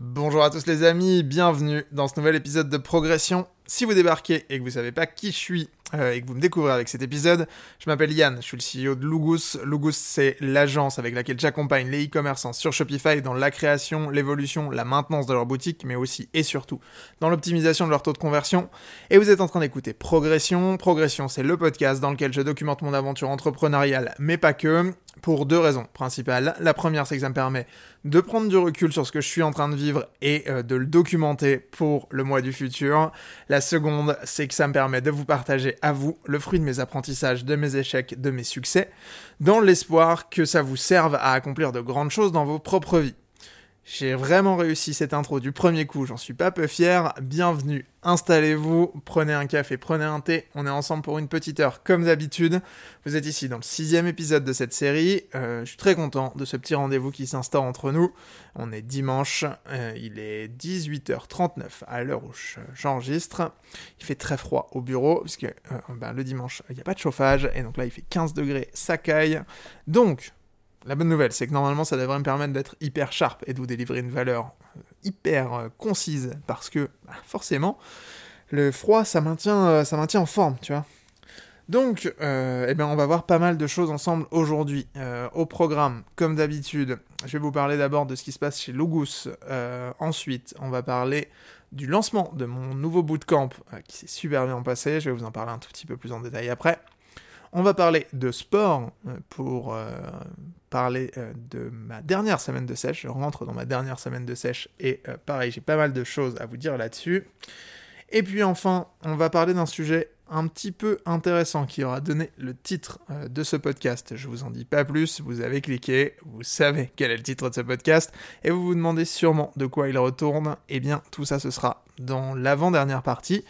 Bonjour à tous les amis, bienvenue dans ce nouvel épisode de Progression. Si vous débarquez et que vous savez pas qui je suis euh, et que vous me découvrez avec cet épisode, je m'appelle Yann, je suis le CEO de Lugus. Lugus, c'est l'agence avec laquelle j'accompagne les e-commerçants sur Shopify dans la création, l'évolution, la maintenance de leur boutique, mais aussi et surtout dans l'optimisation de leur taux de conversion. Et vous êtes en train d'écouter Progression. Progression, c'est le podcast dans lequel je documente mon aventure entrepreneuriale, mais pas que pour deux raisons principales. La première, c'est que ça me permet de prendre du recul sur ce que je suis en train de vivre et euh, de le documenter pour le mois du futur. La seconde, c'est que ça me permet de vous partager à vous le fruit de mes apprentissages, de mes échecs, de mes succès, dans l'espoir que ça vous serve à accomplir de grandes choses dans vos propres vies. J'ai vraiment réussi cette intro du premier coup, j'en suis pas peu fier. Bienvenue, installez-vous, prenez un café, prenez un thé, on est ensemble pour une petite heure comme d'habitude. Vous êtes ici dans le sixième épisode de cette série. Euh, je suis très content de ce petit rendez-vous qui s'instaure entre nous. On est dimanche, euh, il est 18h39 à l'heure où j'enregistre. Il fait très froid au bureau, puisque euh, ben, le dimanche, il n'y a pas de chauffage, et donc là il fait 15 degrés, ça caille. Donc, la bonne nouvelle, c'est que normalement, ça devrait me permettre d'être hyper sharp et de vous délivrer une valeur euh, hyper euh, concise, parce que bah, forcément, le froid, ça maintient, euh, ça maintient en forme, tu vois. Donc, eh bien, on va voir pas mal de choses ensemble aujourd'hui. au programme, comme d'habitude, je vais vous parler d'abord de ce qui se passe chez Logus. ensuite, on va parler du lancement de mon nouveau bootcamp qui s'est super bien passé. Je vais vous en parler un tout petit peu plus en détail après. On va parler de sport euh, pour euh, parler euh, de ma dernière semaine de sèche. Je rentre dans ma dernière semaine de sèche et pareil, j'ai pas mal de choses à vous dire là-dessus. Et puis enfin, on va parler d'un sujet un petit peu intéressant qui aura donné le titre de ce podcast. Je vous en dis pas plus, vous avez cliqué, vous savez quel est le titre de ce podcast, et vous vous demandez sûrement de quoi il retourne. Eh bien, tout ça, ce sera dans l'avant-dernière partie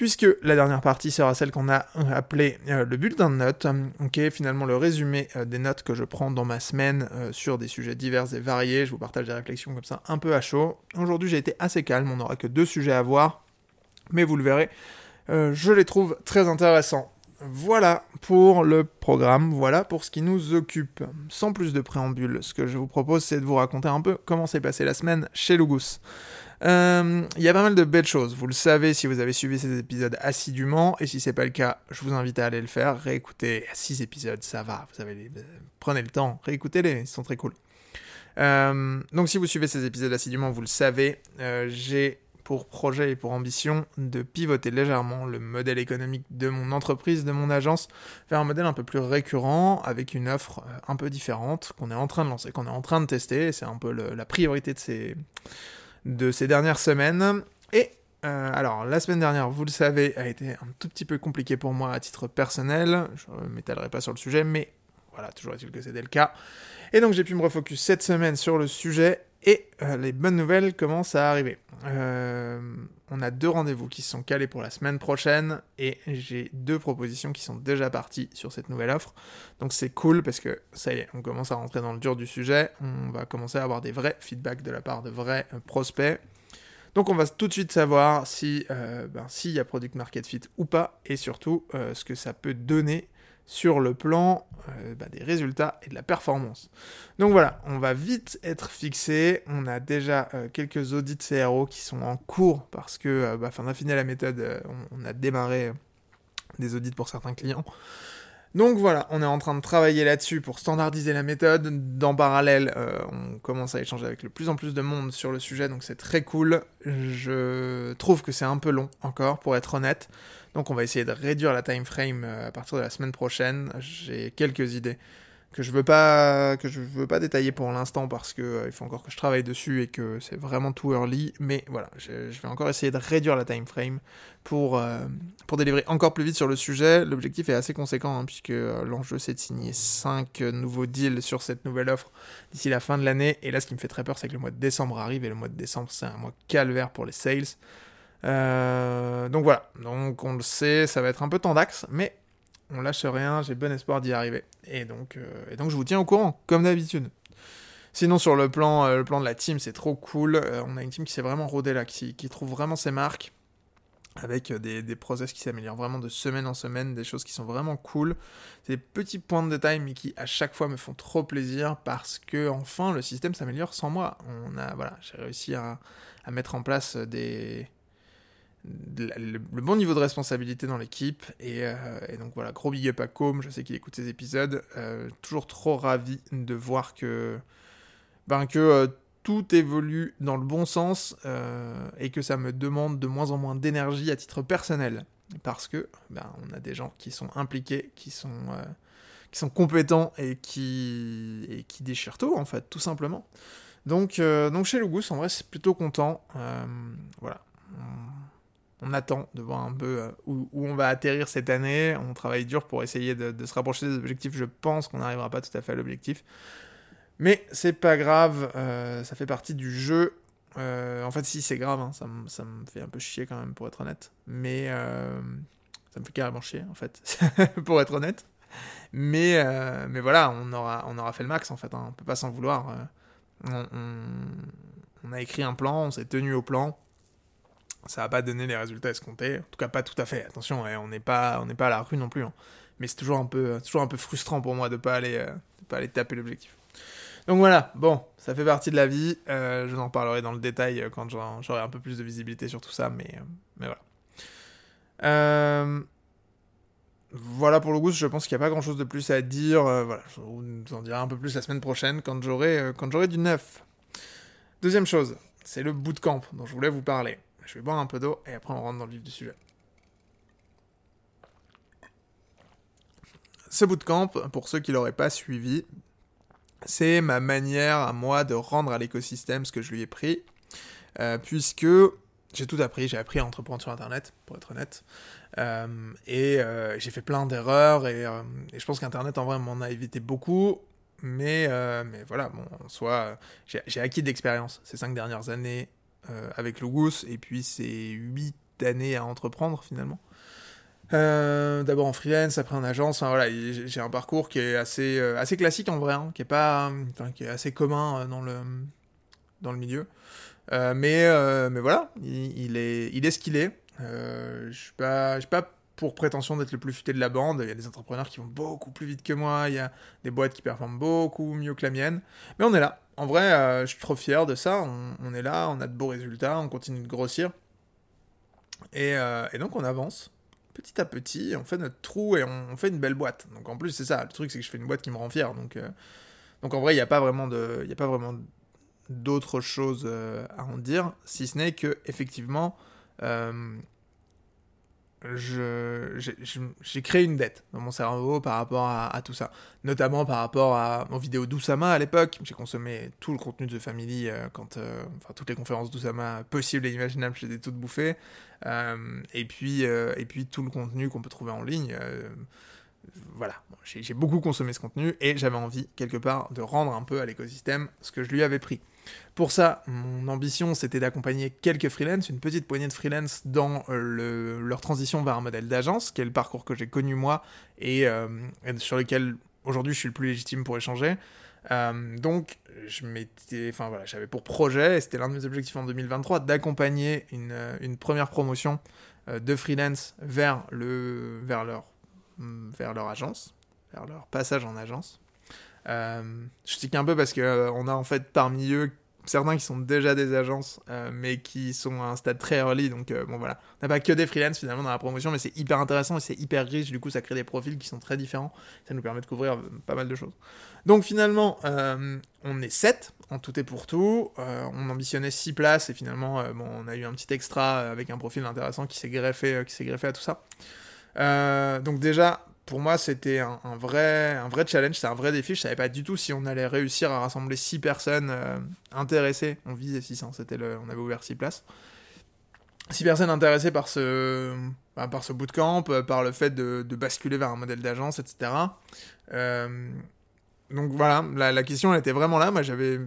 puisque la dernière partie sera celle qu'on a appelée euh, le bulletin de notes, qui est finalement le résumé euh, des notes que je prends dans ma semaine euh, sur des sujets divers et variés. Je vous partage des réflexions comme ça un peu à chaud. Aujourd'hui j'ai été assez calme, on n'aura que deux sujets à voir, mais vous le verrez, je les trouve très intéressants. Voilà pour le programme, voilà pour ce qui nous occupe. Sans plus de préambule, ce que je vous propose c'est de vous raconter un peu comment s'est passée la semaine chez Lugus. Euh, il y a pas mal de belles choses. Vous le savez si vous avez suivi ces épisodes assidûment, et si c'est pas le cas, je vous invite à aller le faire. Réécoutez 6 épisodes, ça va. Vous avez prenez le temps, réécoutez-les, ils sont très cool. Euh, donc si vous suivez ces épisodes assidûment, vous le savez, euh, j'ai pour projet et pour ambition de pivoter légèrement le modèle économique de mon entreprise, de mon agence, vers un modèle un peu plus récurrent, avec une offre un peu différente, qu'on est en train de lancer, qu'on est en train de tester, c'est un peu la priorité de ces, de ces dernières semaines. Et euh, alors, la semaine dernière, vous le savez, a été un tout petit peu compliqué pour moi à titre personnel. Je ne m'étalerai pas sur le sujet, mais voilà, toujours est-il que c'était le cas. Et donc, j'ai pu me refocus cette semaine sur le sujet et euh, les bonnes nouvelles commencent à arriver. Euh, on a deux rendez-vous qui sont calés pour la semaine prochaine et j'ai deux propositions qui sont déjà parties sur cette nouvelle offre. Donc c'est cool parce que ça y est, on commence à rentrer dans le dur du sujet. On va commencer à avoir des vrais feedbacks de la part de vrais euh, prospects. Donc on va tout de suite savoir si ben, s'il y a product market fit ou pas et surtout ce que ça peut donner sur le plan euh, bah, des résultats et de la performance. Donc voilà, on va vite être fixé. On a déjà euh, quelques audits CRO qui sont en cours parce que, euh, bah, afin d'affiner la méthode, on, a démarré des audits pour certains clients. Donc voilà, on est en train de travailler là-dessus pour standardiser la méthode. D'en parallèle, on commence à échanger avec le plus en plus de monde sur le sujet, donc c'est très cool. Je trouve que c'est un peu long encore, pour être honnête. Donc on va essayer de réduire la time frame euh, à partir de la semaine prochaine. J'ai quelques idées que je veux pas veux pas détailler pour l'instant parce que euh, il faut encore que je travaille dessus et que c'est vraiment tout early. Mais voilà je, vais encore essayer de réduire la time frame pour euh, pour délivrer encore plus vite sur le sujet. L'objectif est assez conséquent hein, puisque l'enjeu c'est de signer 5 nouveaux deals sur cette nouvelle offre d'ici la fin de l'année. Et là ce qui me fait très peur c'est que le mois de décembre arrive et le mois de décembre c'est un mois calvaire pour les sales euh, donc voilà, donc on le sait, ça va être un peu tendax, mais on lâche rien, j'ai bon espoir d'y arriver. Et donc, euh, et donc je vous tiens au courant, comme d'habitude. Sinon sur le plan, euh, le plan de la team, c'est trop cool. on a une team qui s'est vraiment rodée là, qui, trouve vraiment ses marques. avec des, process qui s'améliorent vraiment de semaine en semaine, des choses qui sont vraiment cool. Des petits points de détail, mais qui à chaque fois me font trop plaisir parce que enfin le système s'améliore sans moi. On a, voilà, j'ai réussi à, mettre en place des le, bon niveau de responsabilité dans l'équipe et, euh, donc voilà gros big up à Com je sais qu'il écoute ces épisodes euh, toujours trop ravi de voir que ben que euh, tout évolue dans le bon sens et que ça me demande de moins en moins d'énergie à titre personnel. Parce que ben, on a des gens qui sont impliqués, qui sont, qui sont compétents et qui, et qui déchirent tout, en fait, tout simplement. Donc, donc chez Lugus, en vrai, c'est plutôt content. Voilà. On, attend de voir un peu euh, où, on va atterrir cette année. On travaille dur pour essayer de, se rapprocher des objectifs. Je pense qu'on n'arrivera pas tout à fait à l'objectif. Mais c'est pas grave, euh, ça fait partie du jeu. Euh, en fait, si, c'est grave, hein, ça, me fait un peu chier quand même, pour être honnête. Mais ça me fait carrément chier, en fait, pour être honnête. Mais, voilà, on aura, fait le max, en fait, hein, on peut pas s'en vouloir. On, a écrit un plan, on s'est tenu au plan. Ça n'a pas donné les résultats escomptés, en tout cas pas tout à fait. Attention, on n'est pas, pas à la rue non plus. Hein. Mais c'est toujours un peu, toujours un peu frustrant pour moi de pas aller, de pas aller taper l'objectif. Donc voilà, bon, ça fait partie de la vie. Euh, je vous en parlerai dans le détail quand j'aurai un peu plus de visibilité sur tout ça, mais, mais voilà. Euh, voilà pour le goût, je pense qu'il n'y a pas grand chose de plus à dire. Euh, voilà, je vous en dirai un peu plus la semaine prochaine quand j'aurai du neuf. Deuxième chose, c'est le bootcamp dont je voulais vous parler. Je vais boire un peu d'eau et après on rentre dans le vif du sujet. Ce bootcamp, pour ceux qui l'auraient pas suivi, c'est ma manière à moi de rendre à l'écosystème ce que je lui ai pris, euh, puisque j'ai tout appris, j'ai appris à entreprendre sur Internet, pour être honnête, euh, et euh, j'ai fait plein d'erreurs, et, je pense qu'Internet en vrai m'en a évité beaucoup, mais, mais voilà, bon, en soi, j'ai acquis de l'expérience ces cinq dernières années avec Logus, et puis ces huit années à entreprendre finalement. Euh, D'abord en freelance, après en agence. Enfin, voilà, j'ai un parcours qui est assez, euh, assez classique en vrai, hein, qui est pas, qui est assez commun dans le, dans le milieu. Euh, mais, mais voilà, il, il, est, il est ce qu'il est. je suis pas, je suis pas pour prétention d'être le plus futé de la bande. Il y a des entrepreneurs qui vont beaucoup plus vite que moi. Il y a des boîtes qui performent beaucoup mieux que la mienne. Mais on est là. En vrai, je suis trop fier de ça. On, est là, on a de beaux résultats, on continue de grossir. Et, et donc on avance petit à petit, on fait notre trou et on, fait une belle boîte. Donc en plus, c'est ça, le truc, c'est que je fais une boîte qui me rend fier. Donc, euh, en vrai, il n'y a pas vraiment de, il a euh, à en dire, si ce n'est que effectivement, euh, j'ai créé une dette dans mon cerveau par rapport à, tout ça. Notamment par rapport à, aux vidéos d'Oussama à l'époque. J'ai consommé tout le contenu de The Family, euh, quand, euh, enfin, toutes les conférences d'Oussama possibles et imaginables, je les ai toutes bouffées. Euh, et, puis, et puis tout le contenu qu'on peut trouver en ligne. Voilà, j'ai beaucoup consommé ce contenu et j'avais envie, quelque part, de rendre un peu à l'écosystème ce que je lui avais pris. Pour ça, mon ambition, c'était d'accompagner quelques freelances, une petite poignée de freelance dans le, leur transition vers un modèle d'agence, qui est le parcours que j'ai connu moi et, euh, sur lequel aujourd'hui je suis le plus légitime pour échanger. Euh, donc, je enfin voilà, j'avais pour projet, et c'était l'un de mes objectifs en 2023, d'accompagner une, première promotion euh, de freelance vers le, vers leur, agence, vers leur passage en agence. Euh, je tique un peu parce que euh, on a en fait parmi eux certains qui sont déjà des agences, euh, mais qui sont à un stade très early. Donc euh, bon voilà, on n'a pas que des freelance finalement dans la promotion, mais c'est hyper intéressant et c'est hyper riche. Du coup, ça crée des profils qui sont très différents. Ça nous permet de couvrir pas mal de choses. Donc finalement, euh, on est 7 en tout et pour tout. on ambitionnait 6 places et finalement, on a eu un petit extra avec un profil intéressant qui s'est greffé à tout ça. donc déjà, pour moi, c'était un, vrai, un vrai challenge, c'était un vrai défi. Je savais pas du tout si on allait réussir à rassembler 6 personnes euh, intéressées. On visait 600, c'était le, on avait ouvert 6 places. 6 personnes intéressées par ce, bah, par ce bootcamp, euh, par le fait de, basculer vers un modèle d'agence, etc. Euh, donc voilà, la, question était vraiment là. Moi, j'avais,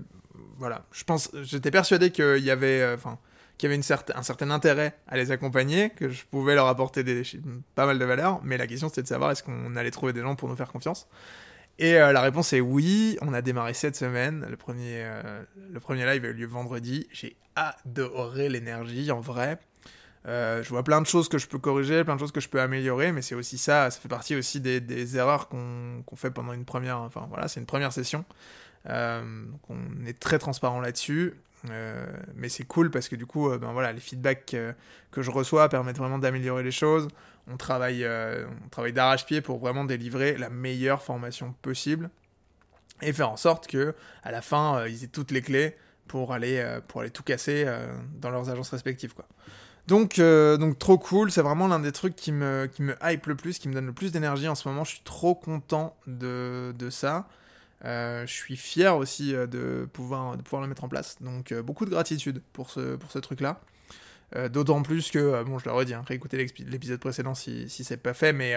voilà, je pense, j'étais persuadé qu'il y avait, qu'il y avait une un certain intérêt à les accompagner, que je pouvais leur apporter pas mal de valeur, mais la question c'était de savoir est-ce qu'on allait trouver des gens pour nous faire confiance? Et euh, la réponse est oui, on a démarré cette semaine, le premier, euh, le premier live a eu lieu vendredi, j'ai adoré l'énergie en vrai. je vois plein de choses que je peux corriger, plein de choses que je peux améliorer, mais c'est aussi ça, ça fait partie aussi des, erreurs qu'on fait pendant une première, enfin voilà, c'est une première session. donc on est très transparent là-dessus. Mais c'est cool parce que du coup, ben voilà, les feedbacks que je reçois permettent vraiment d'améliorer les choses. On travaille, on travaille d'arrache-pied pour vraiment délivrer la meilleure formation possible et faire en sorte que à la fin, ils aient toutes les clés pour aller, euh, pour aller tout casser euh, dans leurs agences respectives. Quoi. Donc, euh, donc trop cool, c'est vraiment l'un des trucs qui me, qui me hype le plus, qui me donne le plus d'énergie en ce moment. Je suis trop content de, de ça. Je suis fier aussi de pouvoir, de le mettre en place. Donc beaucoup de gratitude pour ce, truc-là. D'autant plus que, bon, je leur ai dit, hein, réécoutez l'épisode précédent si, si c'est pas fait, mais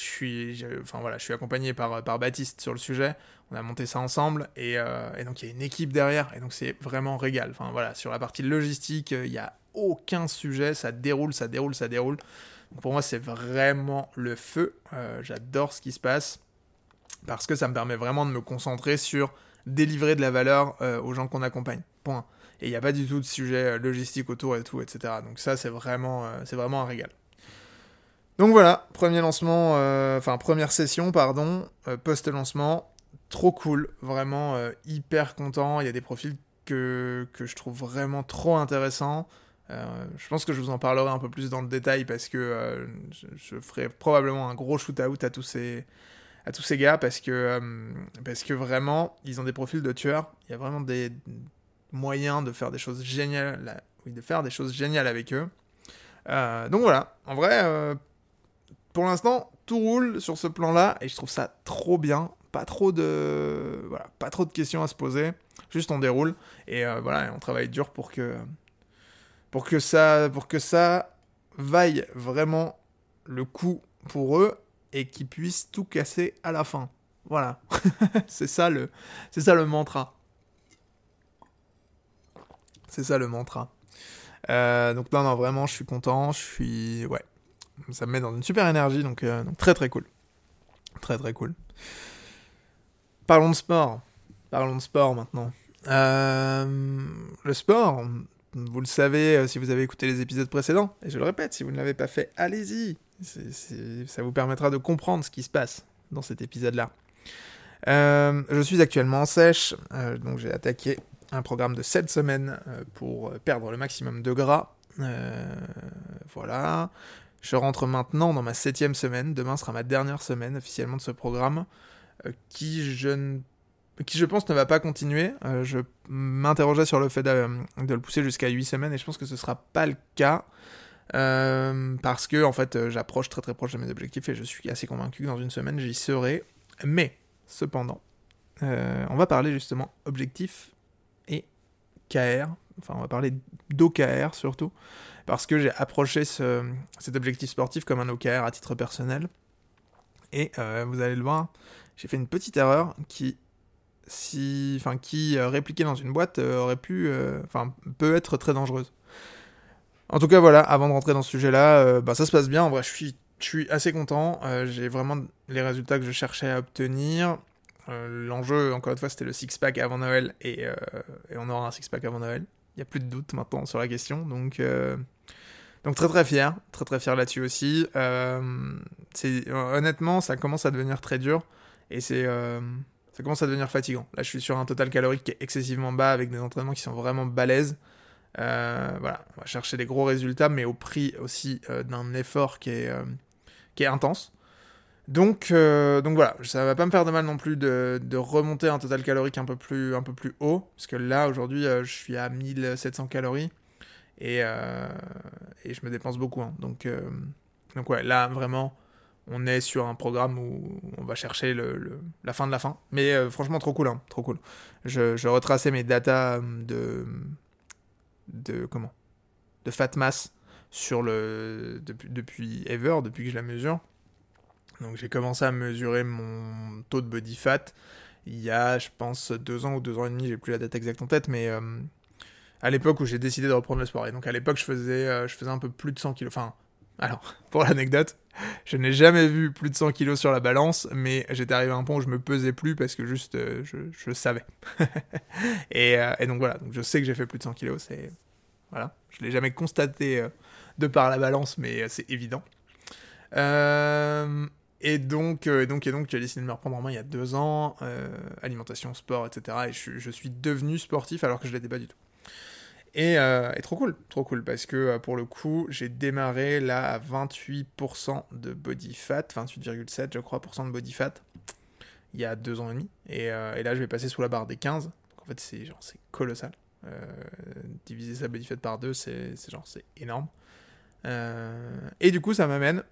je suis, enfin voilà, je suis accompagné par, Baptiste sur le sujet. On a monté ça ensemble et, euh, donc il y a une équipe derrière et donc c'est vraiment régal. Enfin voilà, sur la partie logistique, il n'y a aucun sujet, ça déroule, ça déroule, ça déroule. pour moi, c'est vraiment le feu. Euh, j'adore ce qui se passe parce que ça me permet vraiment de me concentrer sur délivrer de la valeur euh, aux gens qu'on accompagne. Point. Et il n'y a pas du tout de sujet logistique autour et tout, etc. Donc ça, c'est vraiment, c'est vraiment un régal. Donc voilà, premier lancement, euh, enfin première session, pardon, euh, post-lancement, trop cool, vraiment euh, hyper content. Il y a des profils que, que je trouve vraiment trop intéressants. je pense que je vous en parlerai un peu plus dans le détail parce que je, ferai probablement un gros shoot-out à tous ces à tous ces gars parce que parce que vraiment ils ont des profils de tueurs. Il y a vraiment des moyens de faire des choses géniales, de faire des choses géniales avec eux. donc voilà, en vrai, pour l'instant, tout roule sur ce plan-là et je trouve ça trop bien. Pas trop de voilà, pas trop de questions à se poser. Juste on déroule et euh, voilà, on travaille dur pour que pour que ça pour que ça vaille vraiment le coup pour eux et qu'ils puissent tout casser à la fin. Voilà. c'est ça le c'est ça le mantra. C'est ça le mantra. Euh, donc non non vraiment je suis content, je suis ouais ça me met dans une super énergie, donc, euh, très très cool. Très très cool. Parlons de sport. Parlons de sport maintenant. Euh, le sport, vous le savez si vous avez écouté les épisodes précédents, et je le répète, si vous ne l'avez pas fait, allez-y. Ça vous permettra de comprendre ce qui se passe dans cet épisode-là. je suis actuellement en sèche, donc j'ai attaqué un programme de 7 semaines pour perdre le maximum de gras. voilà. Je rentre maintenant dans ma septième semaine. Demain sera ma dernière semaine officiellement de ce programme, euh, qui je pense ne va pas continuer. Euh, je m'interrogeais sur le fait de, le pousser jusqu'à 8 semaines et je pense que ce sera pas le cas. Euh, parce que en fait j'approche très très proche de mes objectifs et je suis assez convaincu que dans une semaine j'y serai. Mais cependant, on va parler justement objectifs et KR. Enfin on va parler d'OKR surtout parce que j'ai approché cet objectif sportif comme un OKR à titre personnel. Et euh, vous allez le voir, j'ai fait une petite erreur qui, si, enfin, qui euh, répliquée dans une boîte euh, aurait pu, enfin, peut être très dangereuse. En tout cas, voilà, avant de rentrer dans ce sujet-là, bah, ça se passe bien. En vrai, je suis, assez content. j'ai vraiment les résultats que je cherchais à obtenir. L'enjeu, encore une fois, c'était le six-pack avant Noël et, on aura un six-pack avant Noël. Il n'y a plus de doute maintenant sur la question. Donc, très très fier, très très fier là-dessus aussi. Euh, honnêtement, ça commence à devenir très dur et c'est euh, ça commence à devenir fatigant. Là, je suis sur un total calorique qui est excessivement bas avec des entraînements qui sont vraiment balèzes. Euh, voilà, on va chercher des gros résultats, mais au prix aussi d'un effort qui est qui est intense. Donc, donc voilà, ça va pas me faire de mal non plus de, de, remonter un total calorique un peu plus, un peu plus haut, parce que là aujourd'hui je suis à 1700 calories. Euh, et, je me dépense beaucoup. Hein. Donc, euh, donc ouais, là vraiment, on est sur un programme où on va chercher le, la fin de la fin. Mais euh, franchement, trop cool, hein, trop cool. Je, je, retraçais mes datas de, de comment De fat mass sur le depuis, depuis ever, depuis que je la mesure. Donc j'ai commencé à mesurer mon taux de body fat il y a, je pense, deux ans ou deux ans et demi, j'ai plus la date exacte en tête, mais à l'époque où j'ai décidé de reprendre le sport. Et donc à l'époque, je faisais, euh, je faisais un peu plus de 100 kilos. Enfin, alors, pour l'anecdote, je n'ai jamais vu plus de 100 kilos sur la balance, mais j'étais arrivé à un point où je me pesais plus parce que juste, euh, je, savais. et, euh, et, donc voilà, donc je sais que j'ai fait plus de 100 kilos, c'est, Voilà, je l'ai jamais constaté de par la balance, mais c'est évident. et donc, donc, et donc, j'ai décidé de me reprendre en main il y a deux ans, alimentation, sport, etc. Et je, suis devenu sportif alors que je l'étais pas du tout. Euh, et, trop cool, trop cool, parce que euh, pour le coup, j'ai démarré là à 28% de body fat, 28,7 je crois, pour de body fat, il y a deux ans et demi. Et, euh, là, je vais passer sous la barre des 15. Donc en fait, c'est genre, c'est colossal. diviser sa body fat par deux, c'est genre, c'est énorme. et du coup, ça m'amène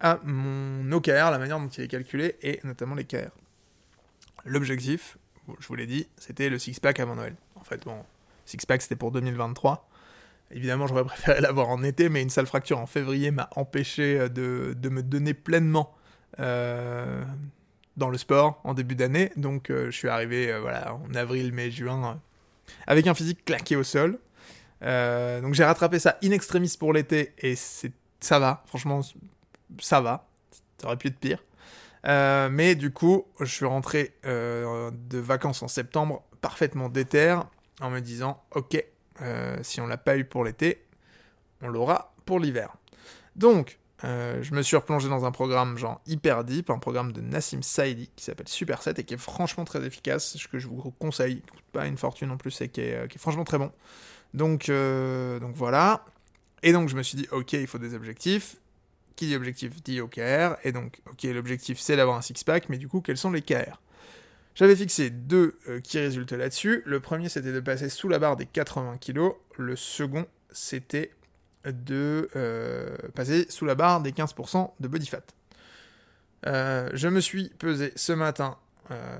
à mon OKR, la manière dont il est calculé, et notamment les KR. L'objectif, je vous l'ai dit, c'était le six-pack avant Noël. En fait, bon, Six-pack, c'était pour 2023. Évidemment, j'aurais préféré l'avoir en été, mais une sale fracture en février m'a empêché euh, de, me donner pleinement euh, dans le sport en début d'année. Donc, euh, je suis arrivé voilà, en avril, mai, juin, avec un physique claqué au sol. donc, j'ai rattrapé ça in extremis pour l'été, et ça va, franchement, ça va. Ça aurait pu être pire. mais du coup, je suis rentré de vacances en septembre parfaitement déter en me disant ok, euh, si on l'a pas eu pour l'été, on l'aura pour l'hiver. Donc, euh, je me suis replongé dans un programme genre hyper deep, un programme de Nassim Saidi qui s'appelle Super 7 et qui est franchement très efficace, ce que je vous conseille, coûte pas une fortune en plus et qui est, euh, franchement très bon. Donc, donc voilà. Et donc je me suis dit, ok, il faut des objectifs. Qui dit objectif dit OKR. Et donc, ok, l'objectif c'est d'avoir un six-pack, mais du coup, quels sont les KR j'avais fixé deux euh, qui résultent là-dessus. Le premier, c'était de passer sous la barre des 80 kg. Le second, c'était de euh, passer sous la barre des 15% de body fat. Euh, je me suis pesé ce matin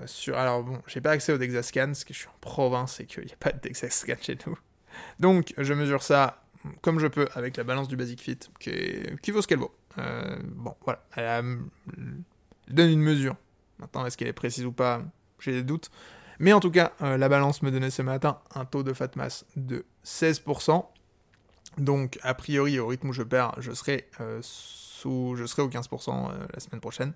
sur... Alors bon, j'ai pas accès au Dexascan, parce que je suis en province et qu'il n'y a pas de Dexascan chez nous. Donc, je mesure ça comme je peux avec la balance du Basic Fit, qui, vaut ce qu'elle vaut. bon, voilà. Elle, donne une mesure. Maintenant, est-ce qu'elle est précise ou pas? J'ai des doutes. Mais en tout cas, euh, la balance me donnait ce matin un taux de fat mass de 16%. Donc, a priori, au rythme où je perds, je serai, euh, sous, je serai au 15% euh, la semaine prochaine.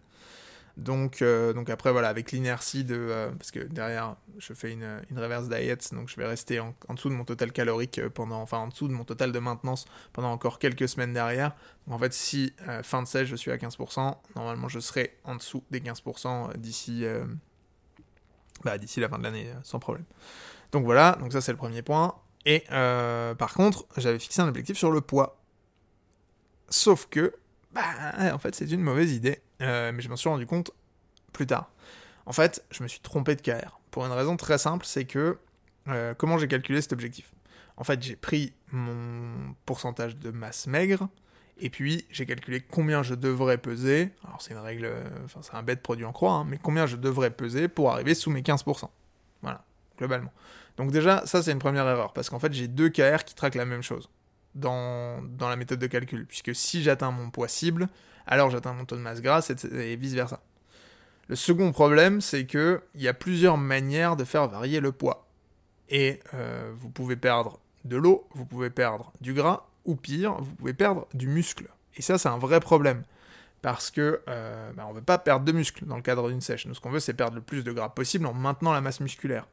Donc, donc après, voilà, avec l'inertie de... parce que derrière, je fais une, une reverse diet, donc je vais rester en, dessous de mon total calorique pendant... Enfin, en dessous de mon total de maintenance pendant encore quelques semaines derrière. En fait, si fin de 16, je suis à 15%, normalement, je serai en dessous des 15% d'ici bah, d'ici la fin de l'année, euh, sans problème. Donc voilà, donc ça c'est le premier point. Et euh, par contre, j'avais fixé un objectif sur le poids. Sauf que, bah, en fait, c'est une mauvaise idée. Euh, mais je m'en suis rendu compte plus tard. En fait, je me suis trompé de KR. Pour une raison très simple, c'est que comment j'ai calculé cet objectif? En fait, j'ai pris mon pourcentage de masse maigre, et puis, j'ai calculé combien je devrais peser. Alors, c'est une règle, enfin, c'est un bête produit en croix, hein, mais combien je devrais peser pour arriver sous mes 15%. Voilà, globalement. Donc, déjà, ça, c'est une première erreur, parce qu'en fait, j'ai deux KR qui traquent la même chose dans, dans la méthode de calcul, puisque si j'atteins mon poids cible, alors j'atteins mon taux de masse grasse, et vice-versa. Le second problème, c'est qu'il y a plusieurs manières de faire varier le poids. Et euh, vous pouvez perdre de l'eau, vous pouvez perdre du gras, ou pire, vous pouvez perdre du muscle. Et ça, c'est un vrai problème. Parce que euh, bah, on ne veut pas perdre de muscle dans le cadre d'une sèche. Nous, ce qu'on veut, c'est perdre le plus de gras possible en maintenant la masse musculaire.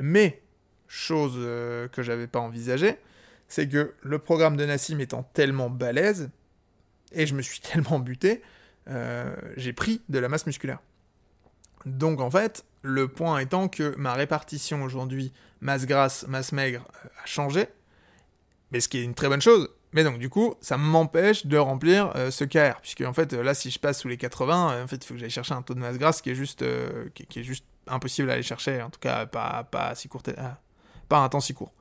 Mais, chose euh, que j'avais pas envisagée, c'est que le programme de Nassim étant tellement balèze, et je me suis tellement buté, euh, j'ai pris de la masse musculaire. Donc en fait, le point étant que ma répartition aujourd'hui, masse grasse, masse maigre, a changé, mais ce qui est une très bonne chose. Mais donc, du coup, ça m'empêche de remplir euh, ce KR. Puisque, en fait, là, si je passe sous les 80, euh, en fait, il faut que j'aille chercher un taux de masse grasse qui est juste, euh, qui, est juste impossible à aller chercher. En tout cas, pas, pas, si court, pas un temps si court.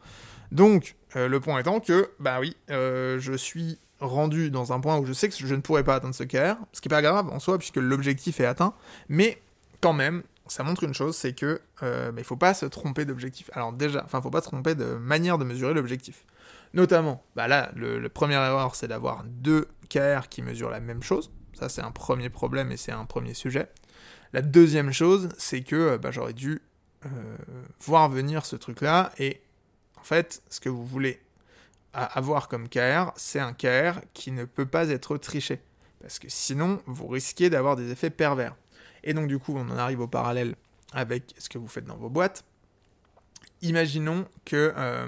Donc, le point étant que, bah oui, je suis rendu dans un point où je sais que je ne pourrais pas atteindre ce KR. Ce qui n'est pas grave en soi, puisque l'objectif est atteint. Mais, quand même, ça montre une chose, c'est que euh, bah, il faut pas se tromper d'objectif. Alors déjà, enfin, faut pas se tromper de manière de mesurer l'objectif. Notamment, bah là, le, première erreur, c'est d'avoir deux KR qui mesurent la même chose. Ça, c'est un premier problème et c'est un premier sujet. La deuxième chose, c'est que euh, bah, j'aurais dû euh, voir venir ce truc-là. Et en fait, ce que vous voulez avoir comme KR, c'est un KR qui ne peut pas être triché. Parce que sinon, vous risquez d'avoir des effets pervers. Et donc, du coup, on en arrive au parallèle avec ce que vous faites dans vos boîtes. Imaginons que euh,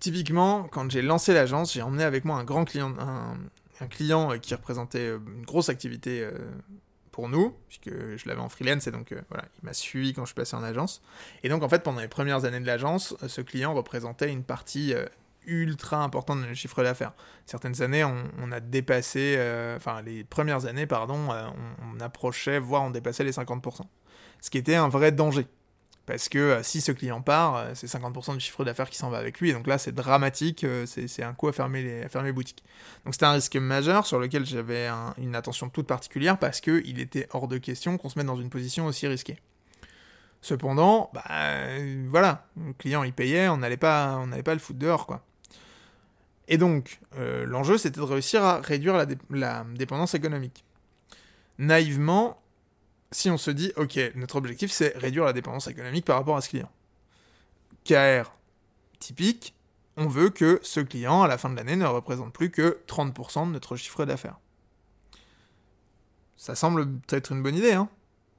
typiquement, quand j'ai lancé l'agence, j'ai emmené avec moi un grand client, un, client qui représentait une grosse activité pour nous, puisque je l'avais en freelance, et donc voilà, il m'a suivi quand je suis passé en agence. Et donc en fait, pendant les premières années de l'agence, ce client représentait une partie ultra important dans le chiffre d'affaires. Certaines années, on, a dépassé, euh, enfin les premières années, pardon, euh, on, approchait, voire on dépassait les 50%. Ce qui était un vrai danger. Parce que euh, si ce client part, c'est 50% du chiffre d'affaires qui s'en va avec lui. Et donc là, c'est dramatique, c'est un coup à fermer les, à boutiques. Donc c'était un risque majeur sur lequel j'avais une attention toute particulière parce qu'il était hors de question qu'on se mette dans une position aussi risquée. Cependant, bah voilà, le client il payait, on n'allait pas, pas le foutre dehors. Et donc, euh, l'enjeu, c'était de réussir à réduire la, dépendance économique. Naïvement, si on se dit, ok, notre objectif, c'est réduire la dépendance économique par rapport à ce client. KR typique, on veut que ce client, à la fin de l'année, ne représente plus que 30% de notre chiffre d'affaires. Ça semble être une bonne idée, hein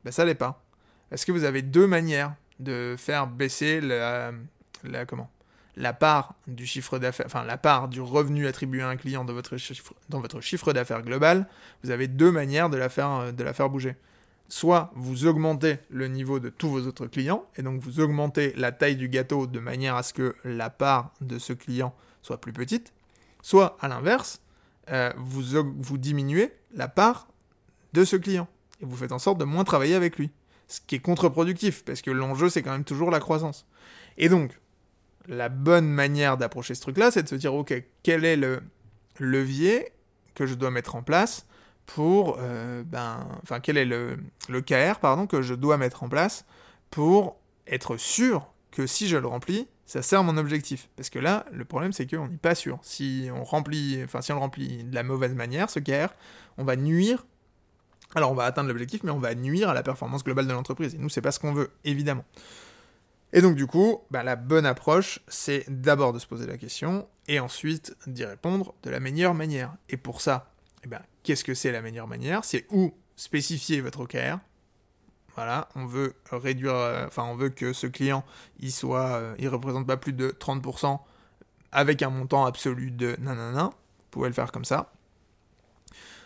Ben ça l'est pas. Est-ce que vous avez deux manières de faire baisser la, comment la part du chiffre d'affaires, enfin la part du revenu attribué à un client dans votre chiffre, d'affaires global, vous avez deux manières de la, faire, euh, de la faire bouger. Soit vous augmentez le niveau de tous vos autres clients, et donc vous augmentez la taille du gâteau de manière à ce que la part de ce client soit plus petite, soit à l'inverse, euh, vous, vous diminuez la part de ce client, et vous faites en sorte de moins travailler avec lui. Ce qui est contre-productif, parce que l'enjeu c'est quand même toujours la croissance. Et donc, la bonne manière d'approcher ce truc-là, c'est de se dire, ok, quel est le levier que je dois mettre en place pour, euh, ben, enfin, quel est le, le KR, pardon, que je dois mettre en place pour être sûr que si je le remplis, ça sert mon objectif. Parce que là, le problème, c'est qu'on n'est pas sûr. Si on remplit, enfin, si on le remplit de la mauvaise manière, ce KR, on va nuire. Alors, on va atteindre l'objectif, mais on va nuire à la performance globale de l'entreprise. Et nous, c'est pas ce qu'on veut, évidemment. Et donc du coup, bah, la bonne approche, c'est d'abord de se poser la question et ensuite d'y répondre de la meilleure manière. Et pour ça, eh ben, qu'est-ce que c'est la meilleure manière? C'est où spécifier votre OKR. Voilà, on veut réduire, euh, enfin on veut que ce client, il soit, euh, il représente pas plus de 30% avec un montant absolu de nanana. Vous pouvez le faire comme ça.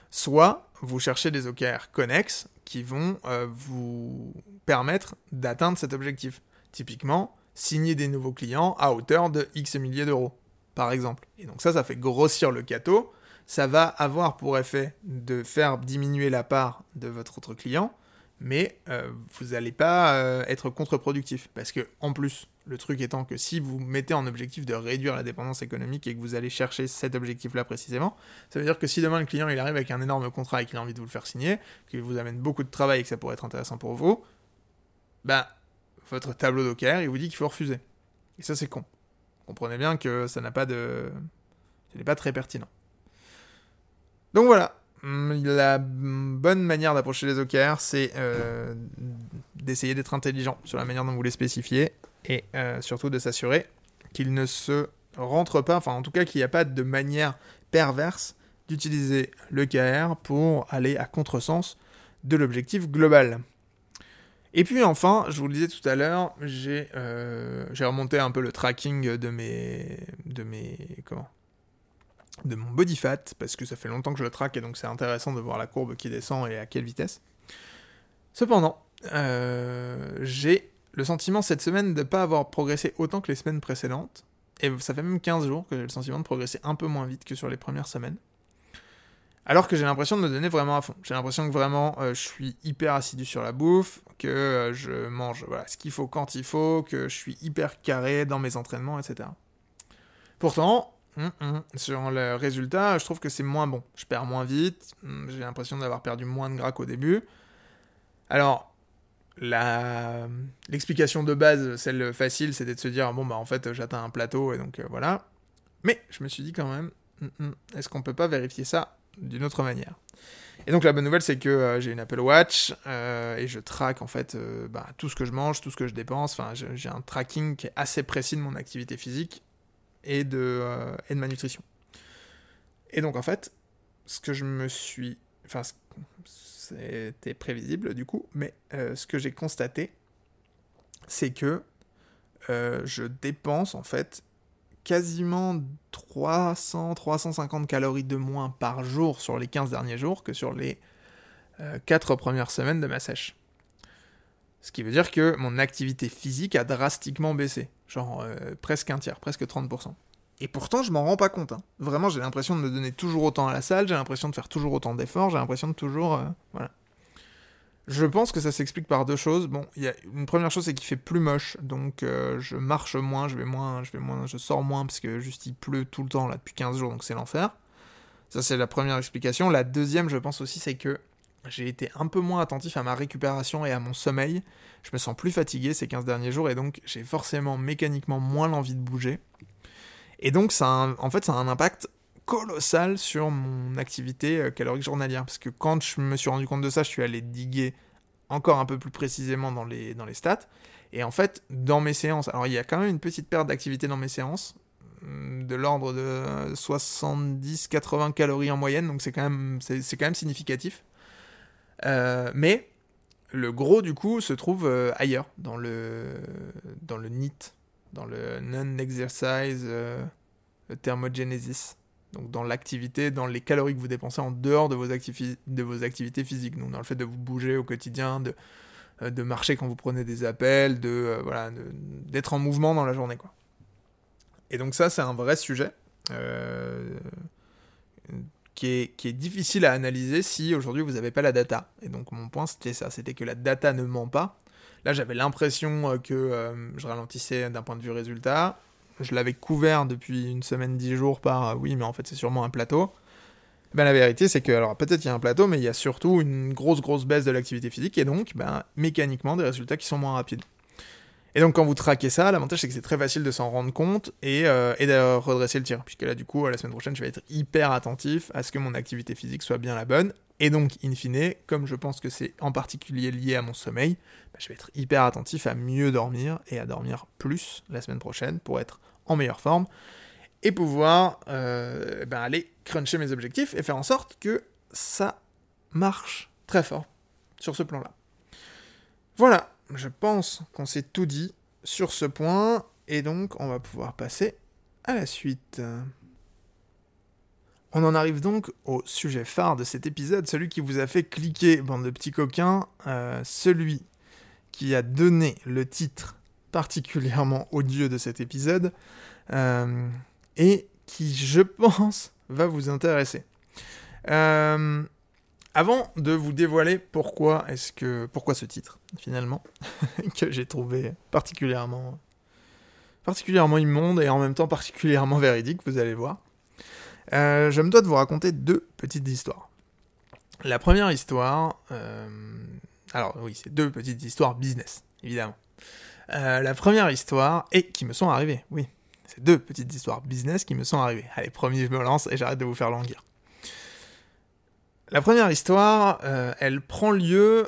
Soit vous cherchez des OKR connexes qui vont euh, vous permettre d'atteindre cet objectif. Typiquement, signer des nouveaux clients à hauteur de X milliers d'euros, par exemple. Et donc ça, ça fait grossir le gâteau. Ça va avoir pour effet de faire diminuer la part de votre autre client, mais euh, vous n'allez pas euh, être contre-productif. Parce que, en plus, le truc étant que si vous mettez en objectif de réduire la dépendance économique et que vous allez chercher cet objectif-là précisément, ça veut dire que si demain le client arrive avec un énorme contrat et qu'il a envie de vous le faire signer, qu'il vous amène beaucoup de travail et que ça pourrait être intéressant pour vous, ben votre tableau d'OKR, il vous dit qu'il faut refuser. Et ça, c'est con. Comprenez bien que ça n'a pas de. Ce n'est pas très pertinent. Donc voilà. La bonne manière d'approcher les OKR, c'est euh, d'essayer d'être intelligent sur la manière dont vous les spécifiez et euh, surtout de s'assurer qu'il ne se rentre pas, enfin en tout cas qu'il n'y a pas de manière perverse d'utiliser le KR pour aller à contresens de l'objectif global. Et puis enfin, je vous le disais tout à l'heure, j'ai euh, remonté un peu le tracking de mes, de mes comment, de mon body fat parce que ça fait longtemps que je le traque et donc c'est intéressant de voir la courbe qui descend et à quelle vitesse. Cependant, euh, j'ai le sentiment cette semaine de ne pas avoir progressé autant que les semaines précédentes. Et ça fait même 15 jours que j'ai le sentiment de progresser un peu moins vite que sur les premières semaines. Alors que j'ai l'impression de me donner vraiment à fond. J'ai l'impression que vraiment euh, je suis hyper assidu sur la bouffe, que euh, je mange voilà, ce qu'il faut quand il faut, que je suis hyper carré dans mes entraînements, etc. Pourtant, hum, hum, sur le résultat, je trouve que c'est moins bon. Je perds moins vite, hum, j'ai l'impression d'avoir perdu moins de gras qu'au début. Alors, l'explication de base, celle facile, c'était de se dire bon bah en fait j'atteins un plateau et donc euh, voilà. Mais je me suis dit quand même, est-ce qu'on peut pas vérifier ça d'une autre manière? Et donc la bonne nouvelle c'est que euh, j'ai une Apple Watch euh, et je traque en fait bah, tout ce que je mange, tout ce que je dépense. Enfin j'ai un tracking qui est assez précis de mon activité physique et de, et de ma nutrition. Et donc en fait ce que je me suis, enfin c'était prévisible du coup, mais ce que j'ai constaté c'est que je dépense en fait quasiment 300-350 calories de moins par jour sur les 15 derniers jours que sur les 4 euh, premières semaines de ma sèche. Ce qui veut dire que mon activité physique a drastiquement baissé, genre euh, presque un tiers, presque 30%. Et pourtant, je m'en rends pas compte. Hein. Vraiment, j'ai l'impression de me donner toujours autant à la salle, j'ai l'impression de faire toujours autant d'efforts, j'ai l'impression de toujours... Euh, voilà. Je pense que ça s'explique par deux choses. Bon, y a une première chose, c'est qu'il fait plus moche, donc euh, je marche moins, je vais moins, je vais moins, je sors moins parce que juste il pleut tout le temps là depuis 15 jours, donc c'est l'enfer. Ça c'est la première explication. La deuxième, je pense aussi, c'est que j'ai été un peu moins attentif à ma récupération et à mon sommeil. Je me sens plus fatigué ces 15 derniers jours et donc j'ai forcément mécaniquement moins l'envie de bouger. Et donc ça en fait ça a un impact colossal sur mon activité euh, calorique journalière. Parce que quand je me suis rendu compte de ça, je suis allé diguer encore un peu plus précisément dans les, dans les stats. Et en fait, dans mes séances, alors il y a quand même une petite perte d'activité dans mes séances, hum, de l'ordre de 70-80 calories en moyenne, donc c'est quand c'est, quand même significatif. Euh, mais le gros du coup se trouve euh, ailleurs, dans le, dans le NEAT, dans le Non-Exercise Thermogenesis. Donc dans l'activité, dans les calories que vous dépensez en dehors de vos, activités physiques, donc dans le fait de vous bouger au quotidien, de, euh, de marcher quand vous prenez des appels, de euh, voilà, d'être en mouvement dans la journée, quoi. Et donc ça, c'est un vrai sujet. Euh, qui, est, difficile à analyser si aujourd'hui vous n'avez pas la data. Et donc mon point, c'était ça, c'était que la data ne ment pas. Là, j'avais l'impression que je ralentissais d'un point de vue résultat je l'avais couvert depuis une semaine, dix jours par euh, oui, mais en fait c'est sûrement un plateau. Ben, la vérité, c'est que, alors peut-être il y a un plateau, mais il y a surtout une grosse, grosse baisse de l'activité physique et donc, ben, mécaniquement, des résultats qui sont moins rapides. Et donc, quand vous traquez ça, l'avantage c'est que c'est très facile de s'en rendre compte et, euh, de redresser le tir. Puisque là, du coup, la semaine prochaine, je vais être hyper attentif à ce que mon activité physique soit bien la bonne. Et donc, in fine, comme je pense que c'est en particulier lié à mon sommeil, ben, je vais être hyper attentif à mieux dormir et à dormir plus la semaine prochaine pour être en meilleure forme et pouvoir euh, ben, aller cruncher mes objectifs et faire en sorte que ça marche très fort sur ce plan-là. Voilà, je pense qu'on s'est tout dit sur ce point et donc on va pouvoir passer à la suite. On en arrive donc au sujet phare de cet épisode, celui qui vous a fait cliquer, bande de petits coquins, euh, celui qui a donné le titre particulièrement odieux de cet épisode, euh, et qui, je pense, va vous intéresser. Euh, avant de vous dévoiler pourquoi est-ce que pourquoi ce titre finalement que j'ai trouvé particulièrement particulièrement immonde et en même temps particulièrement véridique, vous allez voir. Euh, je me dois de vous raconter deux petites histoires. La première histoire, alors oui, c'est deux petites histoires business, évidemment. Euh, la première histoire, et qui me sont arrivées, oui. C'est deux petites histoires business qui me sont arrivées. Allez, premier, je me lance et j'arrête de vous faire languir. La première histoire, euh, elle prend lieu,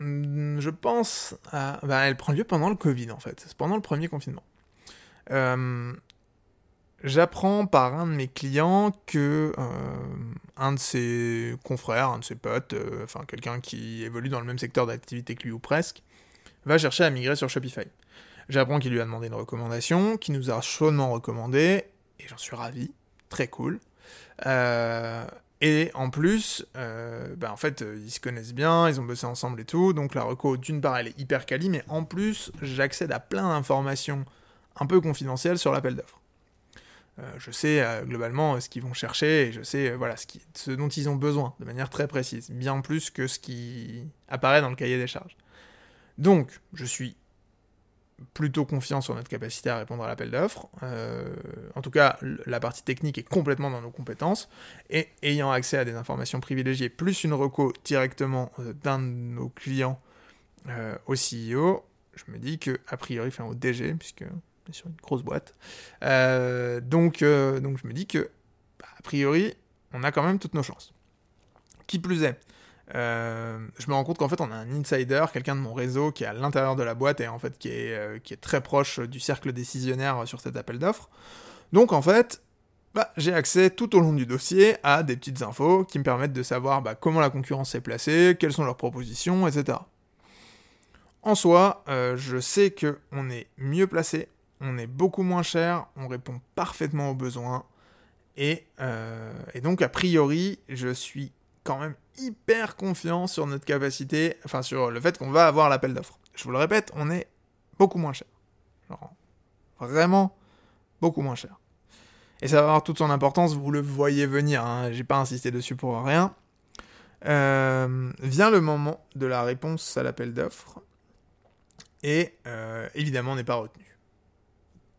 je pense, à... bah, elle prend lieu pendant le Covid en fait. C'est pendant le premier confinement. Euh, j'apprends par un de mes clients que un de ses confrères, un de ses potes, enfin quelqu'un qui évolue dans le même secteur d'activité que lui ou presque, va chercher à migrer sur Shopify. J'apprends qu'il lui a demandé une recommandation, qu'il nous a chaudement recommandé, et j'en suis ravi, très cool. Euh, et en plus, euh, bah, en fait, ils se connaissent bien, ils ont bossé ensemble et tout, donc la reco, d'une part, elle est hyper quali, mais en plus, j'accède à plein d'informations un peu confidentielles sur l'appel d'offres. Euh, je sais globalement ce qu'ils vont chercher et je sais voilà ce, ce, dont ils ont besoin de manière très précise, bien plus que ce qui apparaît dans le cahier des charges. Donc, je suis plutôt confiant sur notre capacité à répondre à l'appel d'offres. Euh, en tout cas, la partie technique est complètement dans nos compétences. Et ayant accès à des informations privilégiées, plus une reco directement euh, d'un de nos clients euh, au CEO, je me dis que, a priori, enfin au DG, puisque on est sur une grosse boîte. donc, donc, je me dis que, bah, a priori, on a quand même toutes nos chances. Qui plus est, euh, je me rends compte qu'en fait on a un insider, quelqu'un de mon réseau qui est à l'intérieur de la boîte et en fait qui est, euh, très proche du cercle décisionnaire sur cet appel d'offres. Donc en fait, bah, j'ai accès tout au long du dossier à des petites infos qui me permettent de savoir bah, comment la concurrence s'est placée, quelles sont leurs propositions, etc. En soi, euh, je sais qu'on est mieux placé, on est beaucoup moins cher, on répond parfaitement aux besoins. Et donc, a priori, je suis quand même hyper confiant sur notre capacité, enfin sur le fait qu'on va avoir l'appel d'offres. Je vous le répète, on est beaucoup moins cher. vraiment beaucoup moins cher. Et ça va avoir toute son importance, vous le voyez venir, hein, j'ai pas insisté dessus pour rien. Euh, vient le moment de la réponse à l'appel d'offres, et euh, évidemment on n'est pas retenu.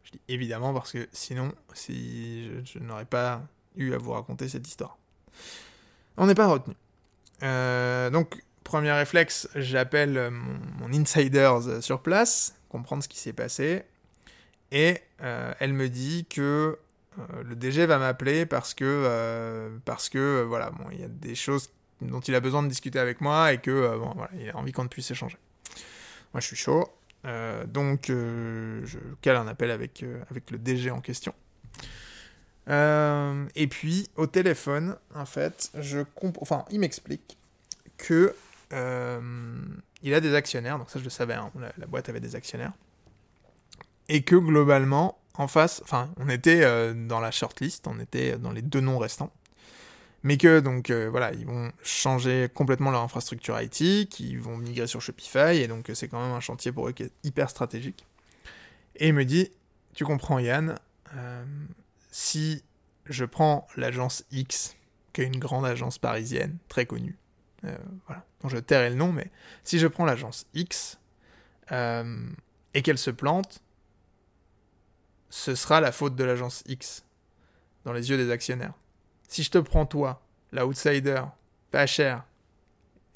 Je dis évidemment parce que sinon, si je n'aurais pas eu à vous raconter cette histoire. On n'est pas retenu. Euh, donc, premier réflexe, j'appelle mon, insiders sur place, comprendre ce qui s'est passé. Et euh, elle me dit que euh, le DG va m'appeler parce que, parce que voilà, il y a des choses dont il a besoin de discuter avec moi et que bon, il a envie qu'on puisse échanger. Moi, je suis chaud. donc, je cale un appel avec, avec le DG en question. Euh, et puis au téléphone, en fait, je enfin, il m'explique que euh, il a des actionnaires, donc ça je le savais, hein, la, boîte avait des actionnaires, et que globalement, en face, enfin, on était euh, dans la shortlist, on était dans les deux noms restants, mais que donc voilà, ils vont changer complètement leur infrastructure IT, qu'ils vont migrer sur Shopify, et donc c'est quand même un chantier pour eux qui est hyper stratégique. Et il me dit, tu comprends Yann, si je prends l'agence X, qui est une grande agence parisienne, très connue, euh, voilà, dont je tairai le nom, mais si je prends l'agence X euh, et qu'elle se plante, ce sera la faute de l'agence X dans les yeux des actionnaire. Si je te prends toi, l'outsider, pas cher,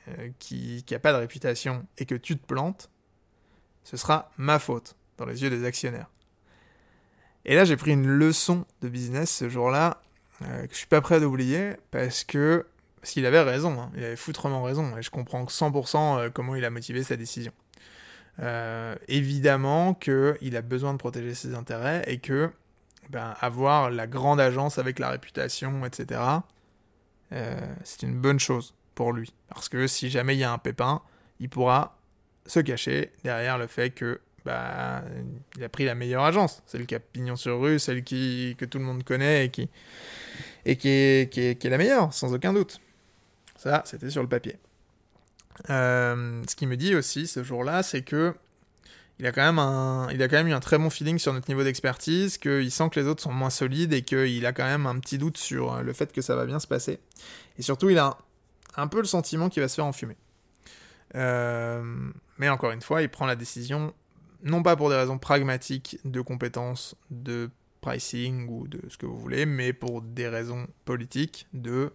euh, qui n'a pas de réputation, et que tu te plantes, ce sera ma faute dans les yeux des actionnaires. Et là, j'ai pris une leçon de business ce jour-là euh, que je suis pas prêt à oublier parce que parce qu'il avait raison, hein. il avait foutrement raison et je comprends 100% euh, comment il a motivé sa décision. Euh, évidemment qu'il a besoin de protéger ses intérêts et que ben, avoir la grande agence avec la réputation, etc., c'est une bonne chose pour lui. Parce que si jamais il y a un pépin, il pourra se cacher derrière le fait que bah, il a pris la meilleure agence, celle qui a pignon sur rue, celle qui, que tout le monde connaît et qui, et qui, est, qui, est, la meilleure, sans aucun doute. Ça, c'était sur le papier. Euh, ce qu'il me dit aussi ce jour-là, c'est que il a, quand même un, il a quand même eu un très bon feeling sur notre niveau d'expertise, qu'il sent que les autres sont moins solides et qu'il a quand même un petit doute sur le fait que ça va bien se passer. Et surtout, il a un, peu le sentiment qu'il va se faire enfumer. Euh, mais encore une fois, il prend la décision non pas pour des raisons pragmatiques de compétences, de pricing ou de ce que vous voulez, mais pour des raisons politiques de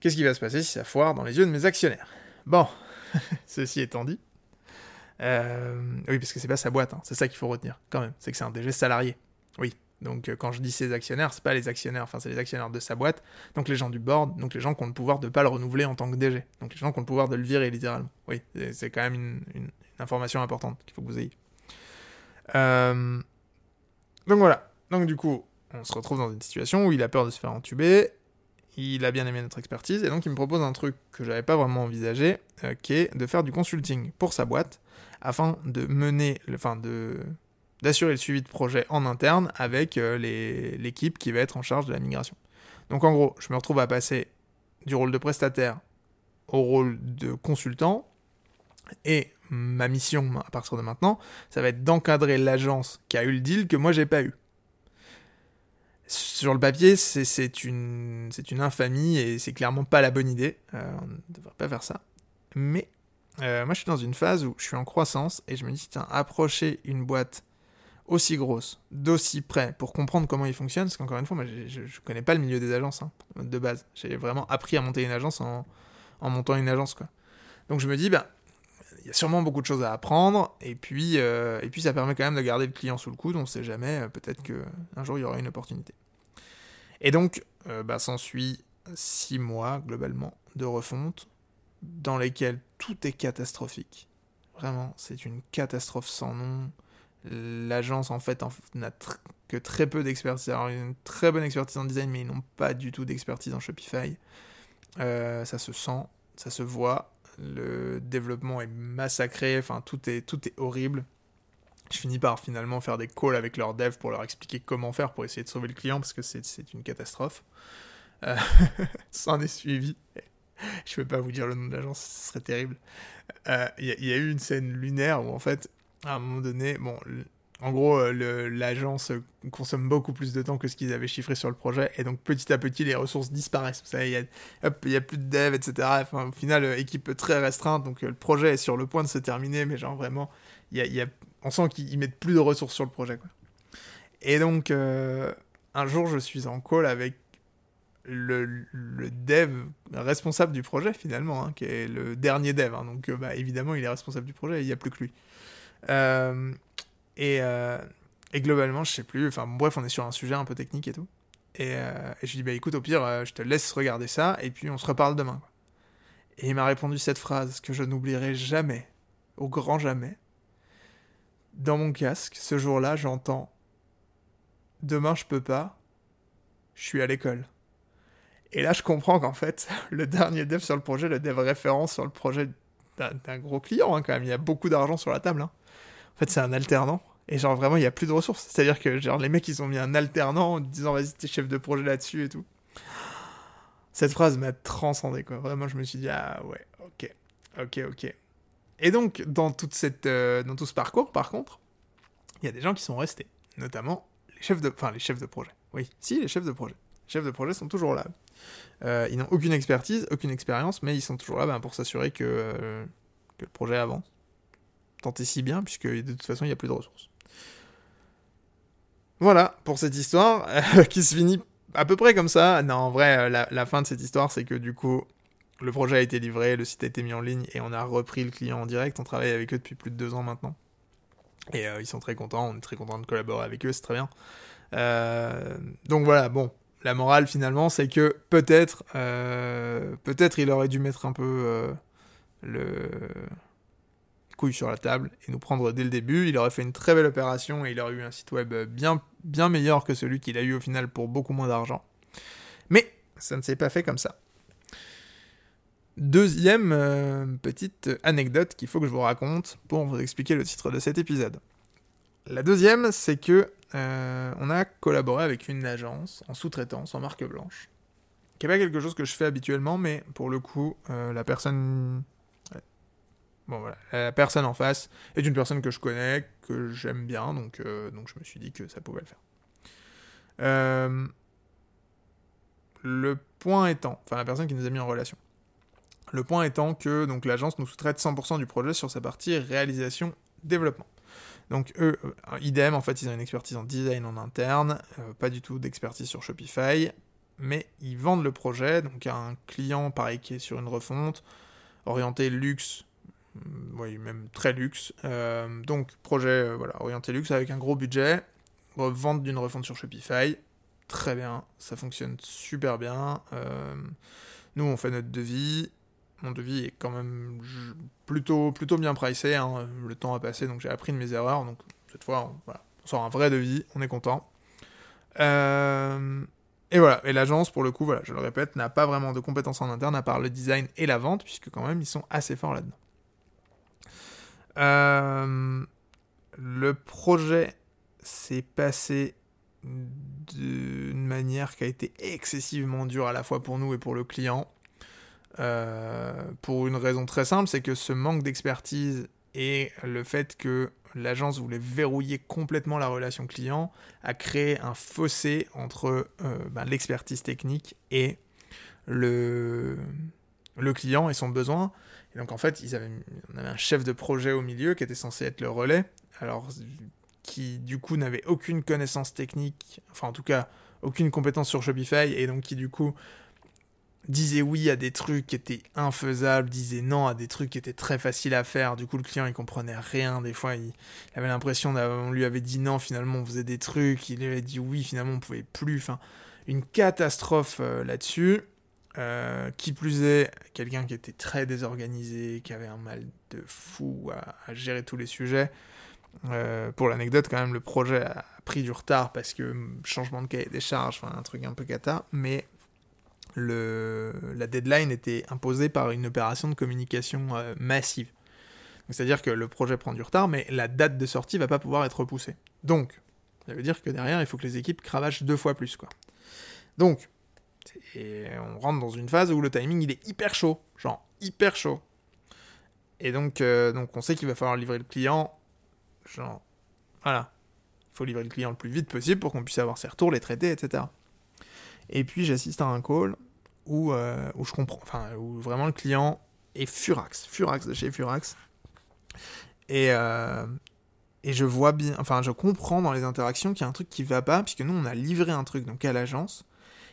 qu'est-ce qui va se passer si ça foire dans les yeux de mes actionnaires. Bon, ceci étant dit, euh, oui, parce que c'est pas sa boîte, hein. c'est ça qu'il faut retenir quand même, c'est que c'est un DG salarié. Oui, donc euh, quand je dis ses actionnaires, c'est pas les actionnaires, enfin c'est les actionnaires de sa boîte, donc les gens du board, donc les gens qui ont le pouvoir de pas le renouveler en tant que DG, donc les gens qui ont le pouvoir de le virer littéralement. Oui, c'est quand même une, information importante qu'il faut que vous ayez. Euh, donc voilà. Donc du coup, on se retrouve dans une situation où il a peur de se faire entuber. Il a bien aimé notre expertise et donc il me propose un truc que j'avais pas vraiment envisagé, euh, qui est de faire du consulting pour sa boîte afin de mener, enfin de d'assurer le suivi de projet en interne avec euh, l'équipe qui va être en charge de la migration. Donc en gros, je me retrouve à passer du rôle de prestataire au rôle de consultant et ma mission à partir de maintenant, ça va être d'encadrer l'agence qui a eu le deal que moi j'ai pas eu. Sur le papier, c'est une, infamie et c'est clairement pas la bonne idée. Euh, on ne devrait pas faire ça. Mais euh, moi je suis dans une phase où je suis en croissance et je me dis, tiens, approcher une boîte aussi grosse, d'aussi près, pour comprendre comment il fonctionne, parce qu'encore une fois, je, je, connais pas le milieu des agences hein, de base. J'ai vraiment appris à monter une agence en, montant une agence. Donc je me dis, ben, y a sûrement beaucoup de choses à apprendre, et puis, euh, et puis ça permet quand même de garder le client sous le coude, on ne sait jamais, euh, peut-être qu'un jour il y aura une opportunité. Et donc, euh, bah, s'ensuit six mois globalement de refonte, dans lesquels tout est catastrophique. Vraiment, c'est une catastrophe sans nom. L'agence, en fait, n'a que très peu d'expertise. Alors, une très bonne expertise en design, mais ils n'ont pas du tout d'expertise en Shopify. ça se sent, ça se voit le développement est massacré, enfin tout est, tout est horrible. Je finis par finalement faire des calls avec leurs devs pour leur expliquer comment faire pour essayer de sauver le client parce que c'est une catastrophe. Euh, ça en est suivi. Je peux pas vous dire le nom de l'agence, ce serait terrible. Il euh, y, y, a eu une scène lunaire où en fait, à un moment donné, bon, en gros, euh, l'agence consomme beaucoup plus de temps que ce qu'ils avaient chiffré sur le projet, et donc petit à petit, les ressources disparaissent. Il n'y a, plus de dev, etc. Enfin, au final, euh, équipe très restreinte, donc euh, le projet est sur le point de se terminer, mais genre vraiment, y a, y a, on sent qu'ils mettent plus de ressources sur le projet. Et donc, un jour, je suis en call avec le, dev responsable du projet, finalement, hein, qui est le dernier dev. Hein. donc, bah, évidemment, il est responsable du projet, il n'y a plus que lui. Euh, euh, et, globalement, je sais plus. Enfin, bref, on est sur un sujet un peu technique et tout. Et, euh, je lui dis, bah écoute, au pire, euh, je te laisse regarder ça et puis on se reparle demain. Et il m'a répondu cette phrase que je n'oublierai jamais, au grand jamais. Dans mon casque, ce jour-là, j'entends Demain, je peux pas, je suis à l'école. Et là, je comprends qu'en fait, le dernier dev sur le projet, le dev référence sur le projet d'un gros client, hein, quand même, il y a beaucoup d'argent sur la table. Hein. En fait, c'est un alternant. Et genre, vraiment, il n'y a plus de ressources. C'est-à-dire que, genre, les mecs, ils ont mis un alternant en disant, vas-y, t'es chef de projet là-dessus et tout. Cette phrase m'a transcendé, quoi. Vraiment, je me suis dit, ah ouais, ok, ok, ok. Et donc, dans, toute cette, euh, dans tout ce parcours, par contre, il y a des gens qui sont restés. Notamment les chefs de, enfin, les chefs de projet. Oui, si, les chefs de projet. Les chefs de projet sont toujours là. Euh, ils n'ont aucune expertise, aucune expérience, mais ils sont toujours là ben, pour s'assurer que, euh, que le projet avance tant et si bien, puisque de toute façon, il n'y a plus de ressources. Voilà pour cette histoire qui se finit à peu près comme ça. Non, en vrai, euh, la, fin de cette histoire, c'est que du coup, le projet a été livré, le site a été mis en ligne et on a repris le client en direct. On travaille avec eux depuis plus de deux ans maintenant. Et euh, ils sont très contents, on est très content de collaborer avec eux, c'est très bien. Euh, donc voilà, bon, la morale finalement, c'est que peut-être, peut-être il aurait dû mettre un peu le couilles sur la table et nous prendre dès le début. Il aurait fait une très belle opération et il aurait eu un site web bien, bien meilleur que celui qu'il a eu au final pour beaucoup moins d'argent. Mais ça ne s'est pas fait comme ça. Deuxième euh, petite anecdote qu'il faut que je vous raconte pour vous expliquer le titre de cet épisode. La deuxième, c'est que euh, on a collaboré avec une agence en sous-traitance, en marque blanche, qui n'est pas quelque chose que je fais habituellement, mais pour le coup, euh, la personne Bon voilà, la personne en face est une personne que je connais, que j'aime bien, donc, euh, je me suis dit que ça pouvait le faire. Euh, le point étant, enfin la personne qui nous a mis en relation. Le point étant que l'agence nous sous-traite 100% du projet sur sa partie réalisation développement. Donc eux, euh, idem, en fait, ils ont une expertise en design en interne, pas du tout d'expertise sur Shopify, mais ils vendent le projet donc à un client pareil qui est sur une refonte orienté luxe même très luxe. Euh, donc, projet euh, orienté luxe avec un gros budget, vente d'une refonte sur Shopify. Très bien, ça fonctionne super bien. Euh, nous, on fait notre devis. Mon devis est quand même plutôt, bien pricé. Hein. Le temps a passé, donc j'ai appris de mes erreurs. Donc, cette fois, on, voilà, on sort un vrai devis, on est content. et voilà, et l'agence, pour le coup, je le répète, n'a pas vraiment de compétences en interne à part le design et la vente, puisque quand même, ils sont assez forts là-dedans. Euh, le projet s'est passé d'une manière qui a été excessivement dure à la fois pour nous et pour le client. Euh, pour une raison très simple, c'est que ce manque d'expertise et le fait que l'agence voulait verrouiller complètement la relation client a créé un fossé entre euh, ben, l'expertise technique et le, le client et son besoin. Et donc en fait, ils avaient, on avait un chef de projet au milieu qui était censé être le relais, alors qui du coup n'avait aucune connaissance technique, enfin en tout cas aucune compétence sur Shopify, et donc qui du coup disait oui à des trucs qui étaient infaisables, disait non à des trucs qui étaient très faciles à faire. Du coup, le client il comprenait rien. Des fois, il, avait l'impression qu'on lui avait dit non, finalement on faisait des trucs. Il lui avait dit oui, finalement on pouvait plus. Une catastrophe euh, là-dessus. Euh, qui plus est, quelqu'un qui était très désorganisé, qui avait un mal de fou à, gérer tous les sujets. Euh, pour l'anecdote, quand même, le projet a pris du retard parce que changement de cahier des charges, enfin un truc un peu cata, mais la deadline était imposée par une opération de communication euh, massive. C'est-à-dire que le projet prend du retard, mais la date de sortie va pas pouvoir être repoussée. Donc, ça veut dire que derrière, il faut que les équipes cravachent deux fois plus, quoi. Donc, on rentre dans une phase où le timing, il est hyper chaud. Genre, hyper chaud. Et donc, euh, donc on sait qu'il va falloir livrer le client. Genre, voilà. Il faut livrer le client le plus vite possible pour qu'on puisse avoir ses retours, les traiter, etc. Et puis, j'assiste à un call où, euh, où je comprends, enfin, où vraiment le client est furax, furax de chez furax. Et, euh, et je vois bien, enfin, je comprends dans les interactions qu'il y a un truc qui va pas, puisque nous, on a livré un truc donc à l'agence,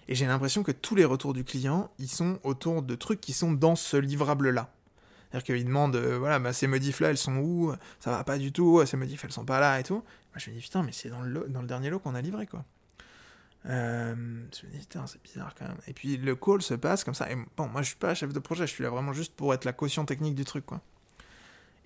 et j'ai l'impression que tous les retours du client, ils sont autour de trucs qui sont dans ce livrable-là. C'est-à-dire qu'il demande, euh, voilà, bah, ces modifs-là, elles sont où? Ça va pas du tout, ces modifs, elles sont pas là et tout. Je me dis, putain, mais c'est dans le, dans le dernier lot qu'on a livré, quoi. Euh, je me dis, putain, c'est bizarre quand même. Et puis le call se passe comme ça. Et bon, moi, je suis pas chef de projet, je suis là vraiment juste pour être la caution technique du truc, quoi.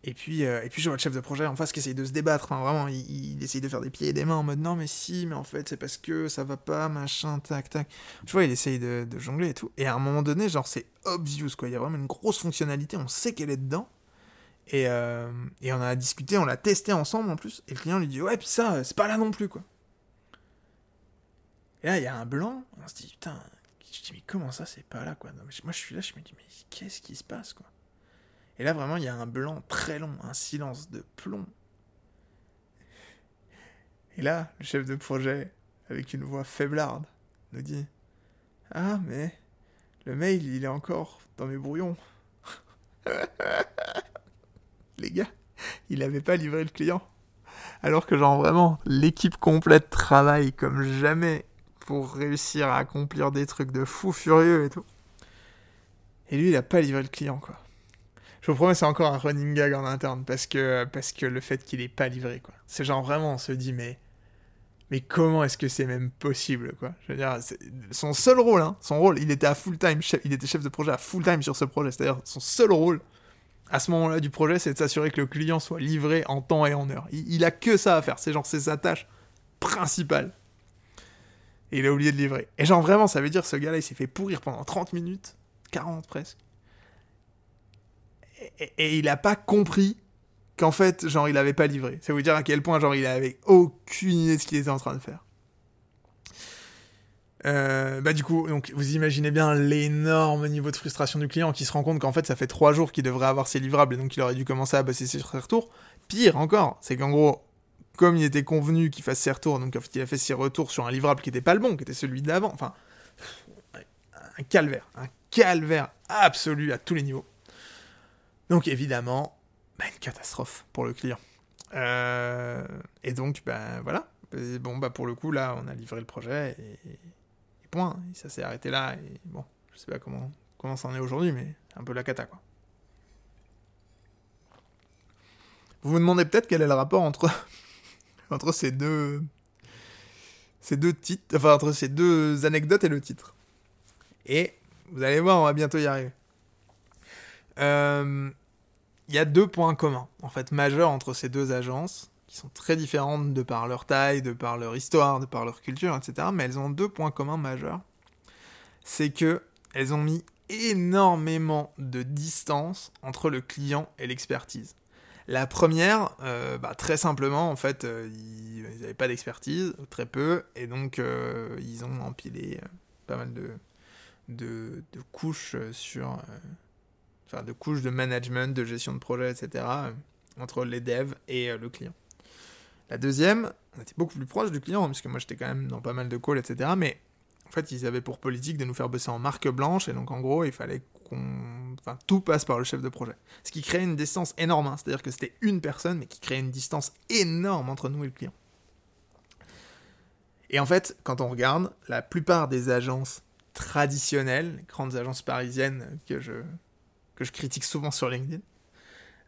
Et puis, euh, et puis je vois le chef de projet en face qui essaye de se débattre. Enfin, vraiment, il, il, essaye de faire des pieds et des mains en mode non, mais si, mais en fait, c'est parce que ça va pas, machin, tac, tac. Tu vois, il essaye de, jongler et tout. Et à un moment donné, genre, c'est obvious, quoi. Il y a vraiment une grosse fonctionnalité, on sait qu'elle est dedans. Et, euh, et on a discuté, on l'a testé ensemble en plus. Et le client lui dit ouais, puis ça, c'est pas là non plus, quoi. Et là, il y a un blanc. On se dit putain, je dis mais comment ça, c'est pas là, quoi? Moi, je suis là, je me dis mais qu'est-ce qui se passe, quoi? Et là, vraiment, il y a un blanc très long, un silence de plomb. Et là, le chef de projet, avec une voix faiblarde, nous dit Ah, mais le mail, il est encore dans mes brouillons. Les gars, il n'avait pas livré le client. Alors que, genre, vraiment, l'équipe complète travaille comme jamais pour réussir à accomplir des trucs de fou furieux et tout. Et lui, il n'a pas livré le client, quoi. Je vous promets, c'est encore un running gag en interne parce que, parce que le fait qu'il ait pas livré, quoi. C'est genre vraiment, on se dit, mais, mais comment est-ce que c'est même possible, quoi? Je veux dire, son seul rôle, hein, son rôle, il était à full time, il était chef de projet à full time sur ce projet. C'est-à-dire, son seul rôle à ce moment-là du projet, c'est de s'assurer que le client soit livré en temps et en heure. Il, il a que ça à faire. C'est genre, c'est sa tâche principale. Et il a oublié de livrer. Et genre, vraiment, ça veut dire ce gars-là, il s'est fait pourrir pendant 30 minutes, 40 presque et, il a pas compris qu'en fait, genre, il avait pas livré. Ça veut dire à quel point, genre, il avait aucune idée de ce qu'il était en train de faire. Euh, bah du coup, donc vous imaginez bien l'énorme niveau de frustration du client qui se rend compte qu'en fait ça fait trois jours qu'il devrait avoir ses livrables et donc il aurait dû commencer à passer ses retours. Pire encore, c'est qu'en gros, comme il était convenu qu'il fasse ses retours, donc en fait il a fait ses retours sur un livrable qui était pas le bon, qui était celui d'avant. Enfin, un calvaire, un calvaire absolu à tous les niveaux. Donc évidemment, bah, une catastrophe pour le client. Euh, et donc, ben voilà. bon, bah pour le coup, là, on a livré le projet et, point. ça s'est arrêté là. Et bon, je sais pas comment, comment ça est aujourd'hui, mais un peu la cata, quoi. Vous vous demandez peut-être quel est le rapport entre, entre ces deux. Ces deux titres. Enfin, entre ces deux anecdotes et le titre. Et vous allez voir, on va bientôt y arriver. Euh, il y a deux points communs, en fait, majeurs entre ces deux agences, qui sont très différentes de par leur taille, de par leur histoire, de par leur culture, etc. Mais elles ont deux points communs majeurs. C'est que elles ont mis énormément de distance entre le client et l'expertise. La première, euh, bah, très simplement, en fait, euh, ils n'avaient pas d'expertise, très peu, et donc euh, ils ont empilé pas mal de, couches sur de couches de management, de gestion de projet, etc., euh, entre les devs et euh, le client. La deuxième, on était beaucoup plus proche du client, parce que moi j'étais quand même dans pas mal de calls, etc., mais en fait ils avaient pour politique de nous faire bosser en marque blanche, et donc en gros il fallait qu'on... Tout passe par le chef de projet. Ce qui crée une distance énorme, hein. c'est-à-dire que c'était une personne, mais qui créait une distance énorme entre nous et le client. Et en fait, quand on regarde, la plupart des agences traditionnelles, grandes agences parisiennes que je, que je critique souvent sur LinkedIn,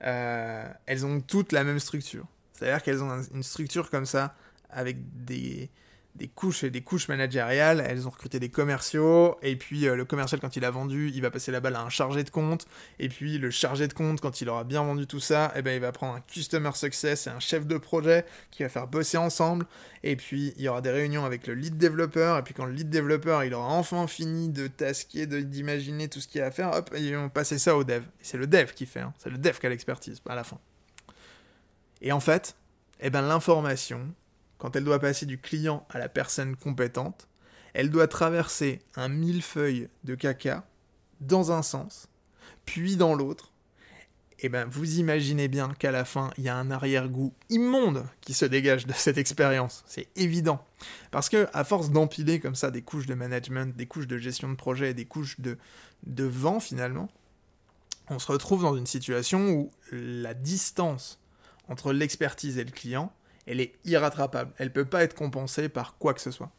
euh, elles ont toutes la même structure. C'est-à-dire qu'elles ont une structure comme ça, avec des, des couches et des couches managériales. Elles ont recruté des commerciaux, et puis euh, le commercial, quand il a vendu, il va passer la balle à un chargé de compte, et puis le chargé de compte, quand il aura bien vendu tout ça, eh ben, il va prendre un customer success et un chef de projet qui va faire bosser ensemble, et puis il y aura des réunions avec le lead développeur, et puis quand le lead développeur, il aura enfin fini de tasquer, d'imaginer tout ce qu'il y a à faire, hop, ils vont passer ça au dev. C'est le dev qui fait, hein. c'est le dev qui a l'expertise, à la fin. Et en fait, eh ben, l'information, quand elle doit passer du client à la personne compétente, elle doit traverser un millefeuille de caca dans un sens, puis dans l'autre. Et ben vous imaginez bien qu'à la fin, il y a un arrière-goût immonde qui se dégage de cette expérience. C'est évident. Parce que à force d'empiler comme ça des couches de management, des couches de gestion de projet, des couches de, de vent finalement, on se retrouve dans une situation où la distance entre l'expertise et le client, elle est irrattrapable. Elle ne peut pas être compensée par quoi que ce soit.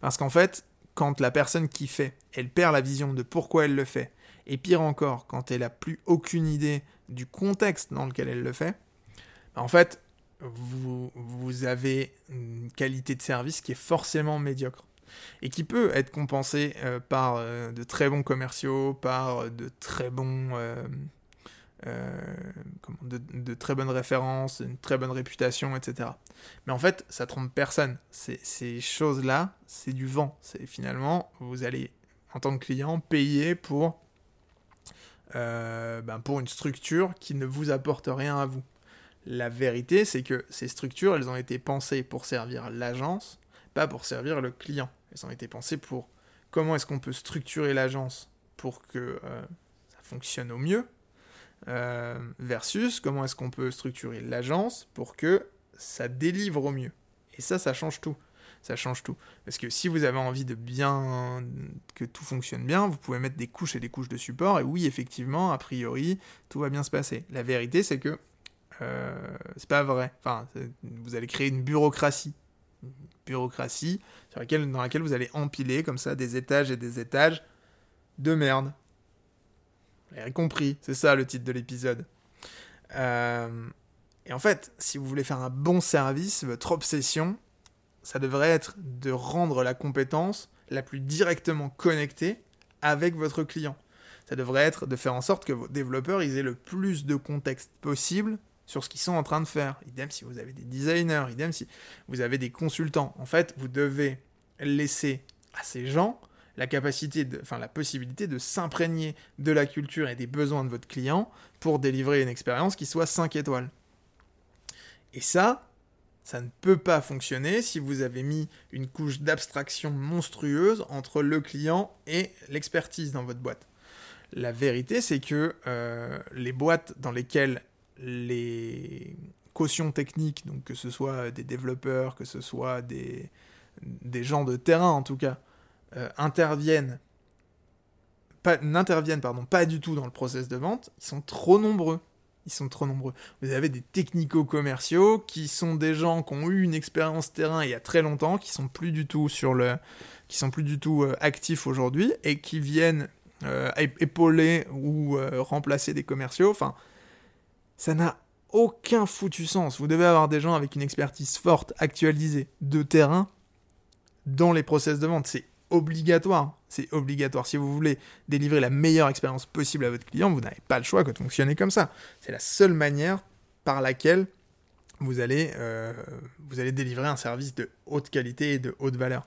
Parce qu'en fait, quand la personne qui fait, elle perd la vision de pourquoi elle le fait, et pire encore, quand elle n'a plus aucune idée du contexte dans lequel elle le fait, en fait, vous, avez une qualité de service qui est forcément médiocre et qui peut être compensée euh, par euh, de très bons commerciaux, par de très bons euh, de, très bonnes références, une très bonne réputation, etc. Mais en fait, ça trompe personne. Ces choses-là, c'est du vent. C'est finalement, vous allez, en tant que client, payer pour, euh, ben pour une structure qui ne vous apporte rien à vous. La vérité, c'est que ces structures, elles ont été pensées pour servir l'agence, pas pour servir le client. Elles ont été pensées pour comment est-ce qu'on peut structurer l'agence pour que euh, ça fonctionne au mieux, euh, versus comment est-ce qu'on peut structurer l'agence pour que ça délivre au mieux. Et ça, ça change tout. Ça change tout. Parce que si vous avez envie de bien que tout fonctionne bien, vous pouvez mettre des couches et des couches de support. Et oui, effectivement, a priori, tout va bien se passer. La vérité, c'est que euh, c'est pas vrai. Enfin, vous allez créer une bureaucratie. Une bureaucratie dans laquelle vous allez empiler comme ça des étages et des étages de merde. Vous l'avez compris, c'est ça le titre de l'épisode. Euh, et en fait, si vous voulez faire un bon service, votre obsession, ça devrait être de rendre la compétence la plus directement connectée avec votre client. Ça devrait être de faire en sorte que vos développeurs aient le plus de contexte possible sur ce qu'ils sont en train de faire. Idem si vous avez des designers, idem si vous avez des consultants. En fait, vous devez laisser à ces gens la capacité, enfin la possibilité de s'imprégner de la culture et des besoins de votre client pour délivrer une expérience qui soit 5 étoiles. Et ça, ça ne peut pas fonctionner si vous avez mis une couche d'abstraction monstrueuse entre le client et l'expertise dans votre boîte. La vérité, c'est que euh, les boîtes dans lesquelles les cautions techniques, donc que ce soit des développeurs, que ce soit des gens de terrain en tout cas, euh, interviennent pas, n'interviennent pardon, pas du tout dans le process de vente, ils sont trop nombreux. Ils sont trop nombreux. Vous avez des technico-commerciaux qui sont des gens qui ont eu une expérience terrain il y a très longtemps, qui sont plus du tout sur le, qui sont plus du tout euh, actifs aujourd'hui et qui viennent euh, épauler ou remplacer des commerciaux. Enfin, ça n'a aucun foutu sens. Vous devez avoir des gens avec une expertise forte, actualisée, de terrain dans les process de vente. C'est obligatoire. C'est obligatoire. Si vous voulez délivrer la meilleure expérience possible à votre client, vous n'avez pas le choix que de fonctionner comme ça. C'est la seule manière par laquelle vous allez, euh, délivrer un service de haute qualité et de haute valeur.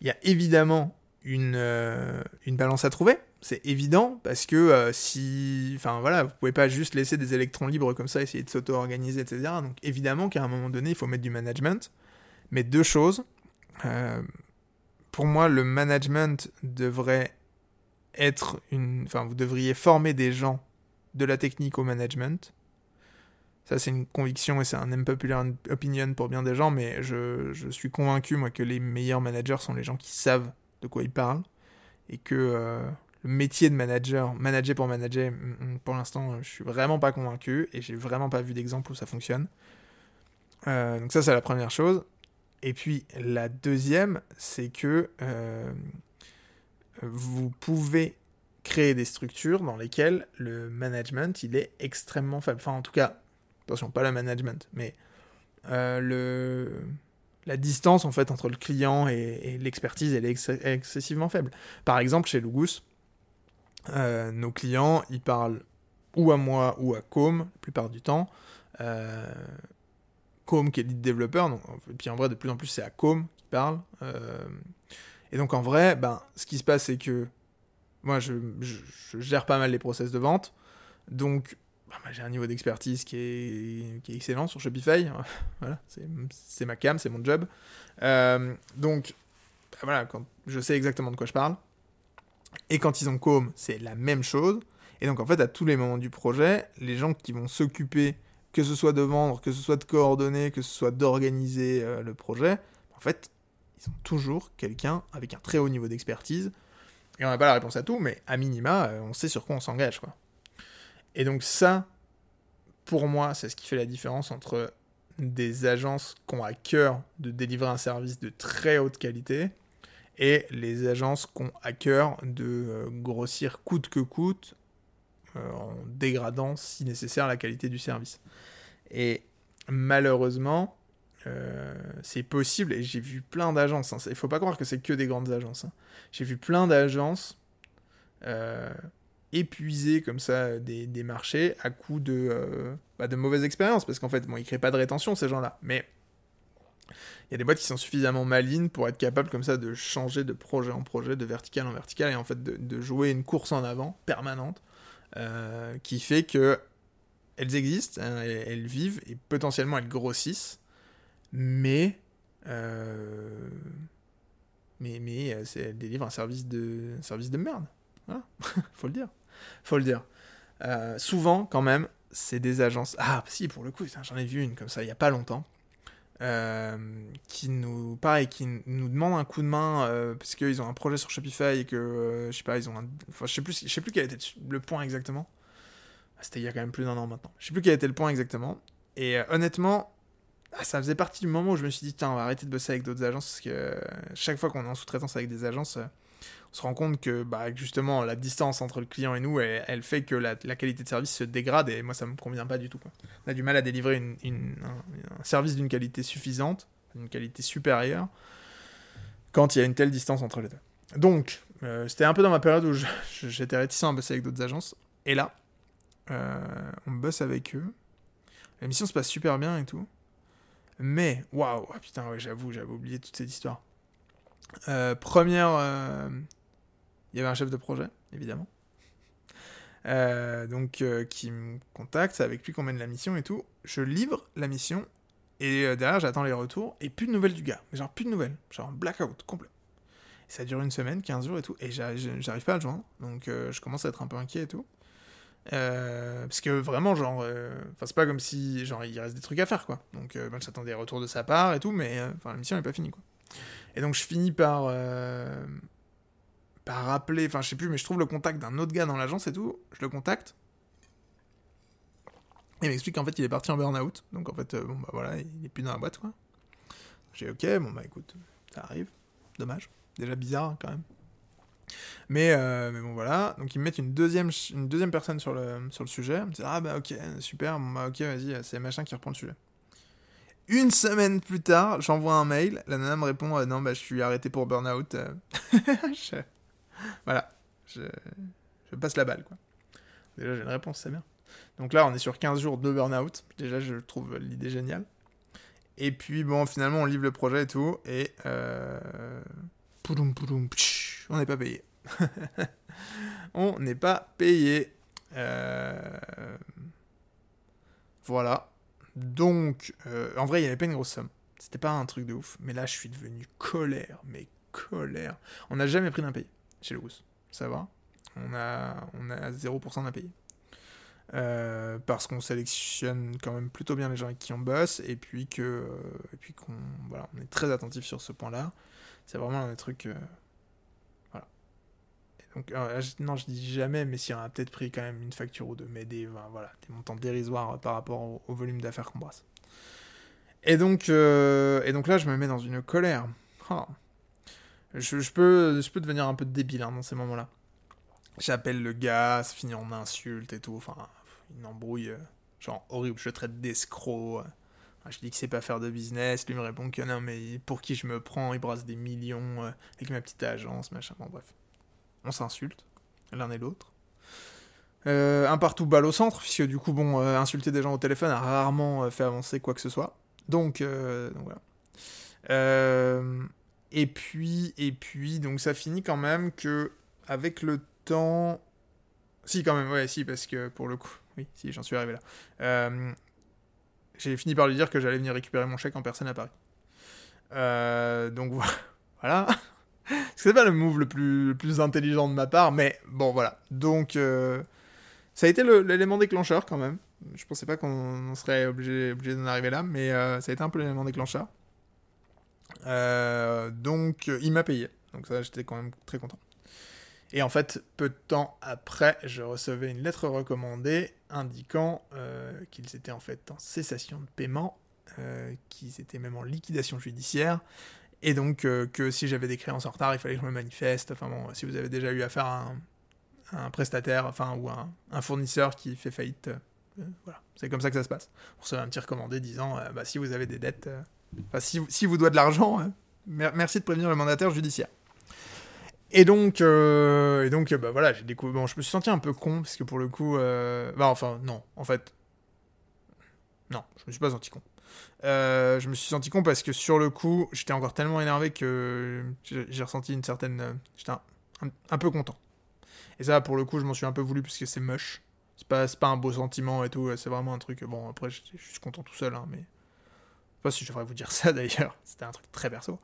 Il y a évidemment une, euh, balance à trouver. C'est évident parce que euh, si, enfin voilà, vous pouvez pas juste laisser des électrons libres comme ça, essayer de s'auto-organiser, etc. Donc évidemment qu'à un moment donné, il faut mettre du management. Mais deux choses pour moi, le management devrait être une. Enfin, vous devriez former des gens de la technique au management. Ça, c'est une conviction et c'est un unpopular opinion pour bien des gens, mais je, suis convaincu, moi, que les meilleurs managers sont les gens qui savent de quoi ils parlent et que euh, le métier de manager, manager pour manager, mm, mm, pour l'instant, je suis vraiment pas convaincu et j'ai vraiment pas vu d'exemple où ça fonctionne. Euh, donc, ça, c'est la première chose. Et puis la deuxième, c'est que euh, vous pouvez créer des structures dans lesquelles le management, il est extrêmement faible. Enfin, en tout cas, attention, pas le management, mais euh, le, la distance en fait entre le client et, l'expertise, elle est excessivement faible. Par exemple, chez Lugus, euh, nos clients, ils parlent ou à moi ou à Com, la plupart du temps. Com qui est lead développeur, et puis en vrai de plus en plus c'est à Com qui parle. Euh, et donc en vrai, ben, ce qui se passe c'est que moi je, gère pas mal les process de vente, donc bah, j'ai un niveau d'expertise qui est, excellent sur Shopify. voilà, c'est ma cam, c'est mon job. Euh, donc, bah, voilà, je sais exactement de quoi je parle. Et quand ils ont com, c'est la même chose. Et donc, en fait, à tous les moments du projet, les gens qui vont s'occuper, que ce soit de vendre, que ce soit de coordonner, que ce soit d'organiser euh, le projet, en fait, ils ont toujours quelqu'un avec un très haut niveau d'expertise. Et on n'a pas la réponse à tout, mais à minima, euh, on sait sur quoi on s'engage. Et donc ça, pour moi, c'est ce qui fait la différence entre des agences qui ont à cœur de délivrer un service de très haute qualité et les agences qui ont à cœur de euh, grossir coûte que coûte en dégradant si nécessaire la qualité du service. Et malheureusement, euh, c'est possible, et j'ai vu plein d'agences, hein. il ne faut pas croire que c'est que des grandes agences, hein. j'ai vu plein d'agences épuiser comme ça des, des marchés à coup de, bah, de mauvaises expériences, parce qu'en fait, bon, ils créent pas de rétention, ces gens-là, mais il y a des boîtes qui sont suffisamment malines pour être capables comme ça de changer de projet en projet, de vertical en vertical, et en fait de, jouer une course en avant permanente euh, qui fait que elles existent, hein, elles, vivent et potentiellement elles grossissent, mais euh, mais mais euh, elles délivrent un service de service de merde. Faut le dire, faut le dire. souvent quand même, c'est des agences. Ah si pour le coup, j'en ai vu une comme ça il y a pas longtemps euh, qui nous, pareil, qui nous demandent un coup de main euh, parce qu'ils ont un projet sur Shopify et que, euh, je sais pas, ils ont enfin, je sais plus, je sais plus quel était le point exactement. Ah, c'était il y a quand même plus d'un an maintenant. Je sais plus quel était le point exactement. Et honnêtement, ah, ça faisait partie du moment où je me suis dit, tiens, on va arrêter de bosser avec d'autres agences parce que chaque fois qu'on est en sous-traitance avec des agences, on se rend compte que bah, justement la distance entre le client et nous, elle, fait que la, qualité de service se dégrade et moi ça me convient pas du tout. On a du mal à délivrer un, service d'une qualité suffisante, d'une qualité supérieure, quand il y a une telle distance entre les deux. Donc, euh, c'était un peu dans ma période où j'étais réticent à bosser avec d'autres agences. Et là, euh, on bosse avec eux. La mission se passe super bien et tout. Mais, waouh, putain, ouais, j'avoue, j'avais oublié toute cette histoire. Euh, première, il y avait un chef de projet, évidemment. Euh, donc, euh, qui me contacte, c'est avec lui qu'on mène la mission et tout. Je livre la mission, et euh, derrière, j'attends les retours, et plus de nouvelles du gars. Genre, plus de nouvelles. Genre, blackout, complet. ça dure une semaine, 15 jours et tout, et j'arrive pas à le joindre. Donc, je commence à être un peu inquiet et tout. parce que vraiment, genre, enfin, c'est pas comme si, genre, il reste des trucs à faire, quoi. Donc, ben, j'attends des retours de sa part et tout, mais, enfin, la mission n'est pas finie, quoi. Et donc, je finis par par rappeler, enfin je sais plus, mais je trouve le contact d'un autre gars dans l'agence et tout, je le contacte. Il m'explique qu'en fait il est parti en burn-out, donc en fait, euh, bon bah voilà, il est plus dans la boîte quoi. J'ai ok, bon bah écoute, ça arrive, dommage, déjà bizarre hein, quand même. Mais, euh, mais bon voilà, donc ils me mettent une deuxième, une deuxième personne sur le, sur le sujet, me ah bah ok, super, bon bah ok, vas-y, c'est machin qui reprend le sujet. Une semaine plus tard, j'envoie un mail, la nana me répond, euh, non bah je suis arrêté pour burn-out. voilà, je, passe la balle, quoi. Déjà, j'ai une réponse, c'est bien. Donc là, on est sur 15 jours de burn-out. Déjà, je trouve l'idée géniale. Et puis, bon, finalement, on livre le projet et tout. Et. Euh... Poudoum, on n'est pas payé. on n'est pas payé. Euh... Voilà. Donc, euh, en vrai, il n'y avait pas une grosse somme. C'était pas un truc de ouf. Mais là, je suis devenu colère. Mais colère. On n'a jamais pris d'un pays chez le Ça va. On a, on a 0% d'impayés. Euh, parce qu'on sélectionne quand même plutôt bien les gens avec qui on bosse et puis que euh, puis qu'on voilà on est très attentif sur ce point là c'est vraiment un truc euh, voilà donc non je dis jamais mais si on a peut-être pris quand même une facture ou deux mais des voilà des montants dérisoires par rapport au, volume d'affaires qu'on brasse et donc et donc là je me mets dans une colère oh. Je, peux, devenir un peu débile hein, dans ces moments-là. J'appelle le gars, ça finit en insulte et tout. Enfin, une embrouille, euh, genre horrible. Je traite d'escroc. Je dis que c'est pas faire de business. Lui me répond que non, mais pour qui je me prends Il brasse des millions euh, avec ma petite agence, machin. Bon, bref. On s'insulte, l'un et l'autre. Euh, un partout balle au centre, puisque du coup, bon, insulter des gens au téléphone a rarement fait avancer quoi que ce soit. Donc, donc voilà. Et puis, et puis, donc ça finit quand même que, avec le temps. Si, quand même, ouais, si, parce que pour le coup, Oui, si, j'en suis arrivé là. Euh, j'ai fini par lui dire que j'allais venir récupérer mon chèque en personne à Paris. Euh, donc voilà. C'est pas le move le plus, intelligent de ma part, mais bon, voilà. Donc, euh, ça a été l'élément déclencheur quand même. Je pensais pas qu'on serait obligé d'en arriver là, mais ça a été un peu l'élément déclencheur. Donc, il m'a payé. Donc ça, j'étais quand même très content. Et en fait, peu de temps après, je recevais une lettre recommandée indiquant euh, qu'ils étaient en fait en cessation de paiement, euh, qu'ils étaient même en liquidation judiciaire, et donc euh, que si j'avais des créances en retard, il fallait que je me manifeste. Enfin bon, si vous avez déjà eu affaire à un, prestataire, enfin ou un, un, fournisseur qui fait faillite, voilà, c'est comme ça que ça se passe. Vous recevez un petit recommandé disant, bah, si vous avez des dettes, enfin si, si vous doit de l'argent, merci de prévenir le mandataire judiciaire. Et donc, euh, et donc bah voilà, j'ai découvert. Bon, je me suis senti un peu con, parce que pour le coup. Euh, bah, enfin, non, en fait. Non, je me suis pas senti con. Euh, je me suis senti con parce que sur le coup, j'étais encore tellement énervé que j'ai ressenti une certaine. J'étais un, peu content. Et ça, pour le coup, je m'en suis un peu voulu parce que c'est moche. C'est pas, pas un beau sentiment et tout, c'est vraiment un truc. Bon, après, je, suis content tout seul, hein, mais. Pas si je devrais vous dire ça d'ailleurs, c'était un truc très perso.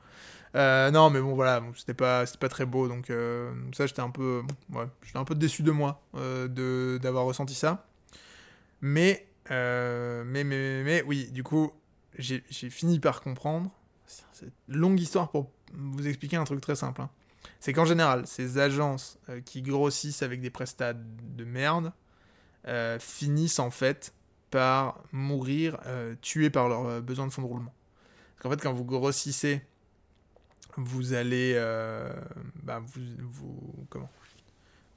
Euh, non, mais bon, voilà, c'était pas, pas très beau, donc euh, ça, j'étais un peu, j'étais un peu déçu de moi euh, d'avoir ressenti ça. Mais, mais, mais, mais, oui, du coup, j'ai fini par comprendre. C'est longue histoire pour vous expliquer un truc très simple. Hein. C'est qu'en général, ces agences qui grossissent avec des prestats de merde finissent en fait mourir tués par leurs besoins de fonds de roulement. Parce fait, quand vous grossissez vous allez, euh, bah, vous, vous, comment?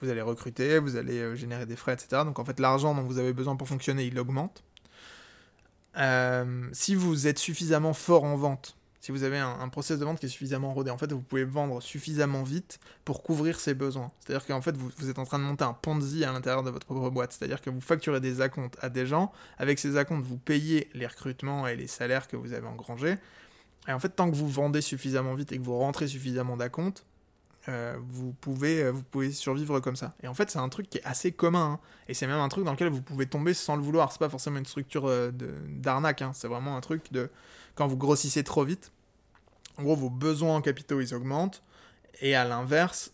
Vous allez recruter, vous allez euh, générer des frais, etc. Donc en fait, l'argent dont vous avez besoin pour fonctionner, il augmente. Euh, si vous êtes suffisamment fort en vente, si vous avez un, process de vente qui est suffisamment rodé, en fait, vous pouvez vendre suffisamment vite pour couvrir ses besoins. C'est-à-dire qu'en fait, vous, êtes en train de monter un Ponzi à l'intérieur de votre propre boîte. C'est-à-dire que vous facturez des acomptes à des gens. Avec ces acomptes, vous payez les recrutements et les salaires que vous avez engrangés. Et en fait, tant que vous vendez suffisamment vite et que vous rentrez suffisamment d'acompte, euh, vous, pouvez, euh, vous pouvez survivre comme ça. Et en fait, c'est un truc qui est assez commun. Hein. Et c'est même un truc dans lequel vous pouvez tomber sans le vouloir. C'est pas forcément une structure euh, d'arnaque. Hein. C'est vraiment un truc de quand vous grossissez trop vite. En gros, vos besoins en capitaux, ils augmentent. Et à l'inverse,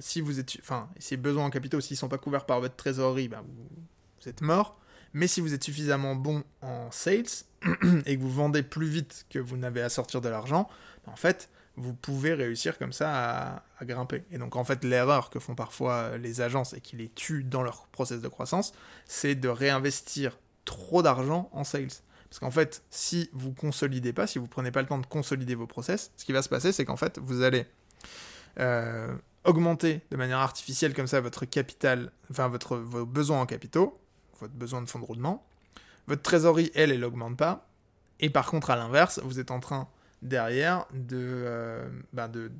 si vous êtes, enfin, ces besoins en capitaux, s'ils sont pas couverts par votre trésorerie, ben vous, êtes mort. Mais si vous êtes suffisamment bon en sales et que vous vendez plus vite que vous n'avez à sortir de l'argent, en fait, vous pouvez réussir comme ça à, grimper. Et donc en fait, l'erreur que font parfois les agences et qui les tuent dans leur process de croissance, c'est de réinvestir trop d'argent en sales. Parce qu'en fait, si vous consolidez pas, si vous prenez pas le temps de consolider vos process, ce qui va se passer, c'est qu'en fait, vous allez euh, augmenter de manière artificielle comme ça votre capital, enfin votre, vos besoins en capitaux, votre besoin de fonds de roulement. Votre trésorerie, elle, elle n'augmente pas. Et par contre, à l'inverse, vous êtes en train derrière de, euh, ben de,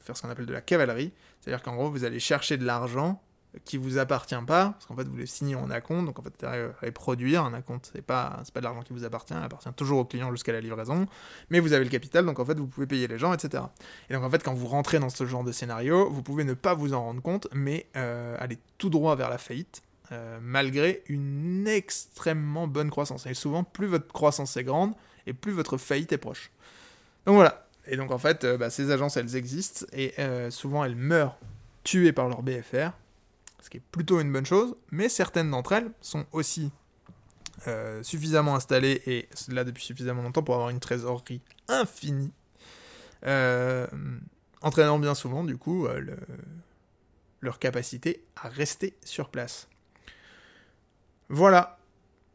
faire ce qu'on appelle de la cavalerie. C'est-à-dire qu'en gros, vous allez chercher de l'argent qui vous appartient pas, parce qu'en fait, vous le signez en acompte, donc en fait, vous allez produire un acompte, c'est pas, pas de l'argent qui vous appartient, il appartient toujours au client jusqu'à la livraison, mais vous avez le capital, donc en fait, vous pouvez payer les gens, etc. Et donc en fait, quand vous rentrez dans ce genre de scénario, vous pouvez ne pas vous en rendre compte, mais euh, aller tout droit vers la faillite, euh, malgré une extrêmement bonne croissance. Et souvent, plus votre croissance est grande, et plus votre faillite est proche. Donc voilà. Et donc en fait, euh, bah, ces agences, elles existent, et souvent elles meurent tuées par leur BFR, ce qui est plutôt une bonne chose, mais certaines d'entre elles sont aussi suffisamment installées, et là depuis suffisamment longtemps, pour avoir une trésorerie infinie, entraînant bien souvent, du coup, leur capacité à rester sur place. Voilà.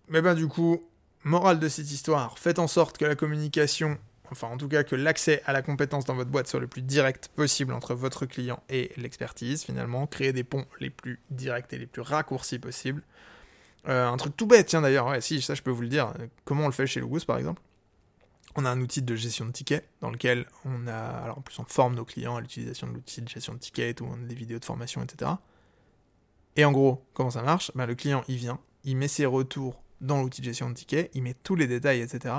Mais ben du coup, morale de cette histoire, faites en sorte que la communication, enfin en tout cas que l'accès à la compétence dans votre boîte soit le plus direct possible entre votre client et l'expertise finalement, créez des ponts les plus directs et les plus raccourcis possibles. Euh, un truc tout bête, tiens d'ailleurs, ouais, si, ça je peux vous le dire, comment on le fait chez Logus par exemple? On a un outil de gestion de tickets dans lequel on a, alors en plus on forme nos clients à l'utilisation de l'outil de gestion de tickets, où on a des vidéos de formation, etc. Et en gros, comment ça marche? Ben, Le client, il vient, il met ses retours dans l'outil de gestion de tickets, il met tous les détails, etc.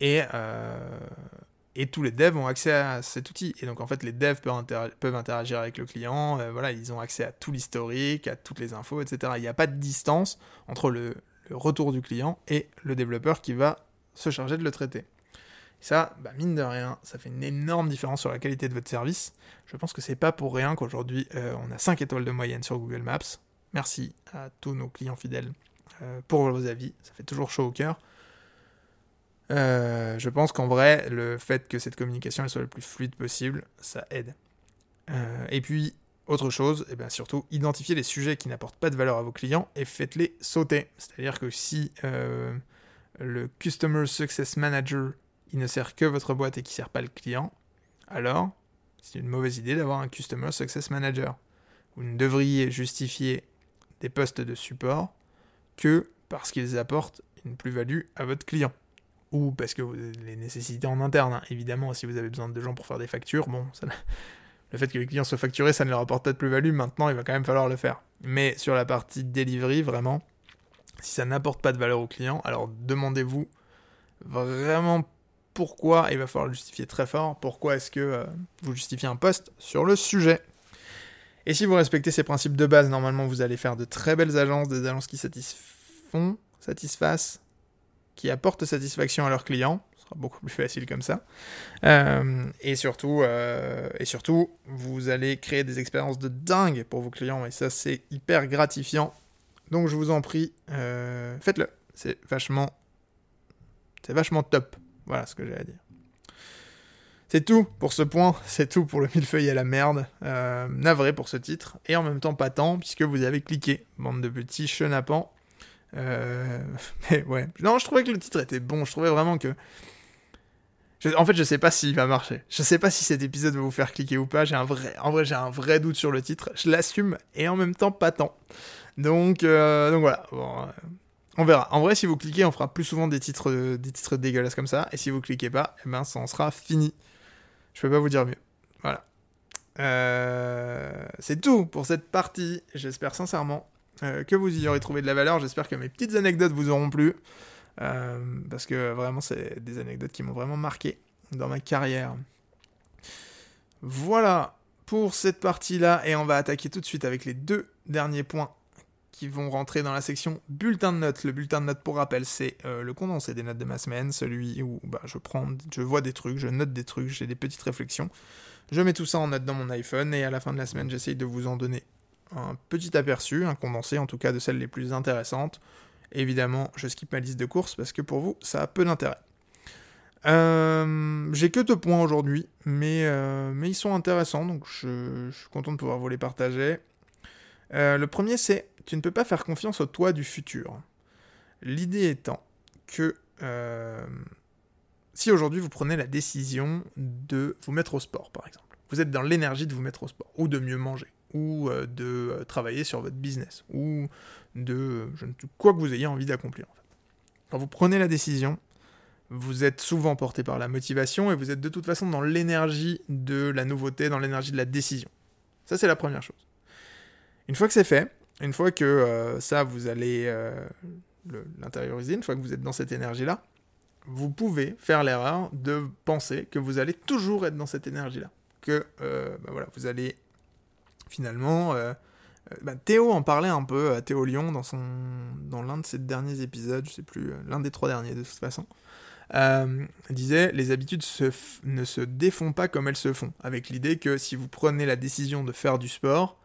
Et, euh, et tous les devs ont accès à cet outil. Et donc en fait, les devs peuvent, interagir avec le client, euh, voilà, ils ont accès à tout l'historique, à toutes les infos, etc. Il n'y a pas de distance entre le, retour du client et le développeur qui va se charger de le traiter. ça, bah, mine de rien, ça fait une énorme différence sur la qualité de votre service. Je pense que c'est pas pour rien qu'aujourd'hui euh, on a 5 étoiles de moyenne sur Google Maps. Merci à tous nos clients fidèles pour vos avis, ça fait toujours chaud au cœur. Euh, je pense qu'en vrai, le fait que cette communication soit le plus fluide possible, ça aide. Euh, et puis, autre chose, et eh bien surtout, identifiez les sujets qui n'apportent pas de valeur à vos clients et faites-les sauter. C'est-à-dire que si euh, le Customer Success Manager, il ne sert que votre boîte et qui ne sert pas le client, alors c'est une mauvaise idée d'avoir un Customer Success Manager. Vous ne devriez justifier des postes de support que parce qu'ils apportent une plus-value à votre client ou parce que vous les nécessitez en interne. Hein. Évidemment, si vous avez besoin de gens pour faire des factures, bon, le fait que les clients soient facturés, ça ne leur apporte pas de plus-value. Maintenant, il va quand même falloir le faire. Mais sur la partie delivery, vraiment, si ça n'apporte pas de valeur au client, alors demandez-vous vraiment pourquoi, il va falloir le justifier très fort, pourquoi est-ce que euh, vous justifiez un poste sur le sujet? Et si vous respectez ces principes de base, normalement, vous allez faire de très belles agences, des agences qui satisfont, satisfassent qui apportent satisfaction à leurs clients. Ce sera beaucoup plus facile comme ça. Euh, et, surtout, euh, et surtout, vous allez créer des expériences de dingue pour vos clients. Et ça, c'est hyper gratifiant. Donc, je vous en prie, euh, faites-le. C'est vachement, c'est vachement top. Voilà ce que j'ai à dire. C'est tout pour ce point, c'est tout pour le millefeuille à la merde. navré pour ce titre, et en même temps pas tant, puisque vous avez cliqué, bande de petits chenapans. Euh, mais ouais. Non, je trouvais que le titre était bon. Je trouvais vraiment que. En fait, je sais pas s'il va marcher. Je sais pas si cet épisode va vous faire cliquer ou pas. J'ai un vrai, en vrai, j'ai un vrai doute sur le titre. Je l'assume et en même temps pas tant. Donc, euh, donc voilà. Bon, euh, on verra. En vrai, si vous cliquez, on fera plus souvent des titres, des titres dégueulasses comme ça. Et si vous cliquez pas, eh ben, ça en sera fini. Je peux pas vous dire mieux. Voilà. c'est tout pour cette partie. J'espère sincèrement euh, que vous y aurez trouvé de la valeur. J'espère que mes petites anecdotes vous auront plu. Euh, parce que vraiment, c'est des anecdotes qui m'ont vraiment marqué dans ma carrière. Voilà pour cette partie-là. Et on va attaquer tout de suite avec les deux derniers points qui vont rentrer dans la section bulletin de notes. Le bulletin de notes, pour rappel, c'est euh, le condensé des notes de ma semaine, celui où bah, je prends, je vois des trucs, je note des trucs, j'ai des petites réflexions. Je mets tout ça en note dans mon iPhone et à la fin de la semaine, j'essaye de vous en donner un petit aperçu, un condensé en tout cas de celles les plus intéressantes. Évidemment, je skip ma liste de courses parce que pour vous, ça a peu d'intérêt. Euh, j'ai que deux points aujourd'hui, mais, euh, ils sont intéressants, donc je, suis content de pouvoir vous les partager. Euh, le premier, c'est tu ne peux pas faire confiance au toi du futur. L'idée étant que si aujourd'hui vous prenez la décision de vous mettre au sport, par exemple, vous êtes dans l'énergie de vous mettre au sport, ou de mieux manger, ou euh, de euh, travailler sur votre business, ou de ne quoi que vous ayez envie d'accomplir. Quand vous prenez la décision, vous êtes souvent porté par la motivation et vous êtes de toute façon dans l'énergie de la nouveauté, dans l'énergie de la décision. Ça, c'est la première chose. Une fois que c'est fait, une fois que euh, ça, vous allez l'intérioriser, une fois que vous êtes dans cette énergie-là, vous pouvez faire l'erreur de penser que vous allez toujours être dans cette énergie-là. Que bah voilà, vous allez finalement. Euh, euh, bah, Théo en parlait un peu, à Théo Lyon, dans, son, dans l'un de ses derniers épisodes, je sais plus, euh, l'un des trois derniers de toute façon. Euh, disait les habitudes ne se défont pas comme elles se font, avec l'idée que si vous prenez la décision de faire du sport,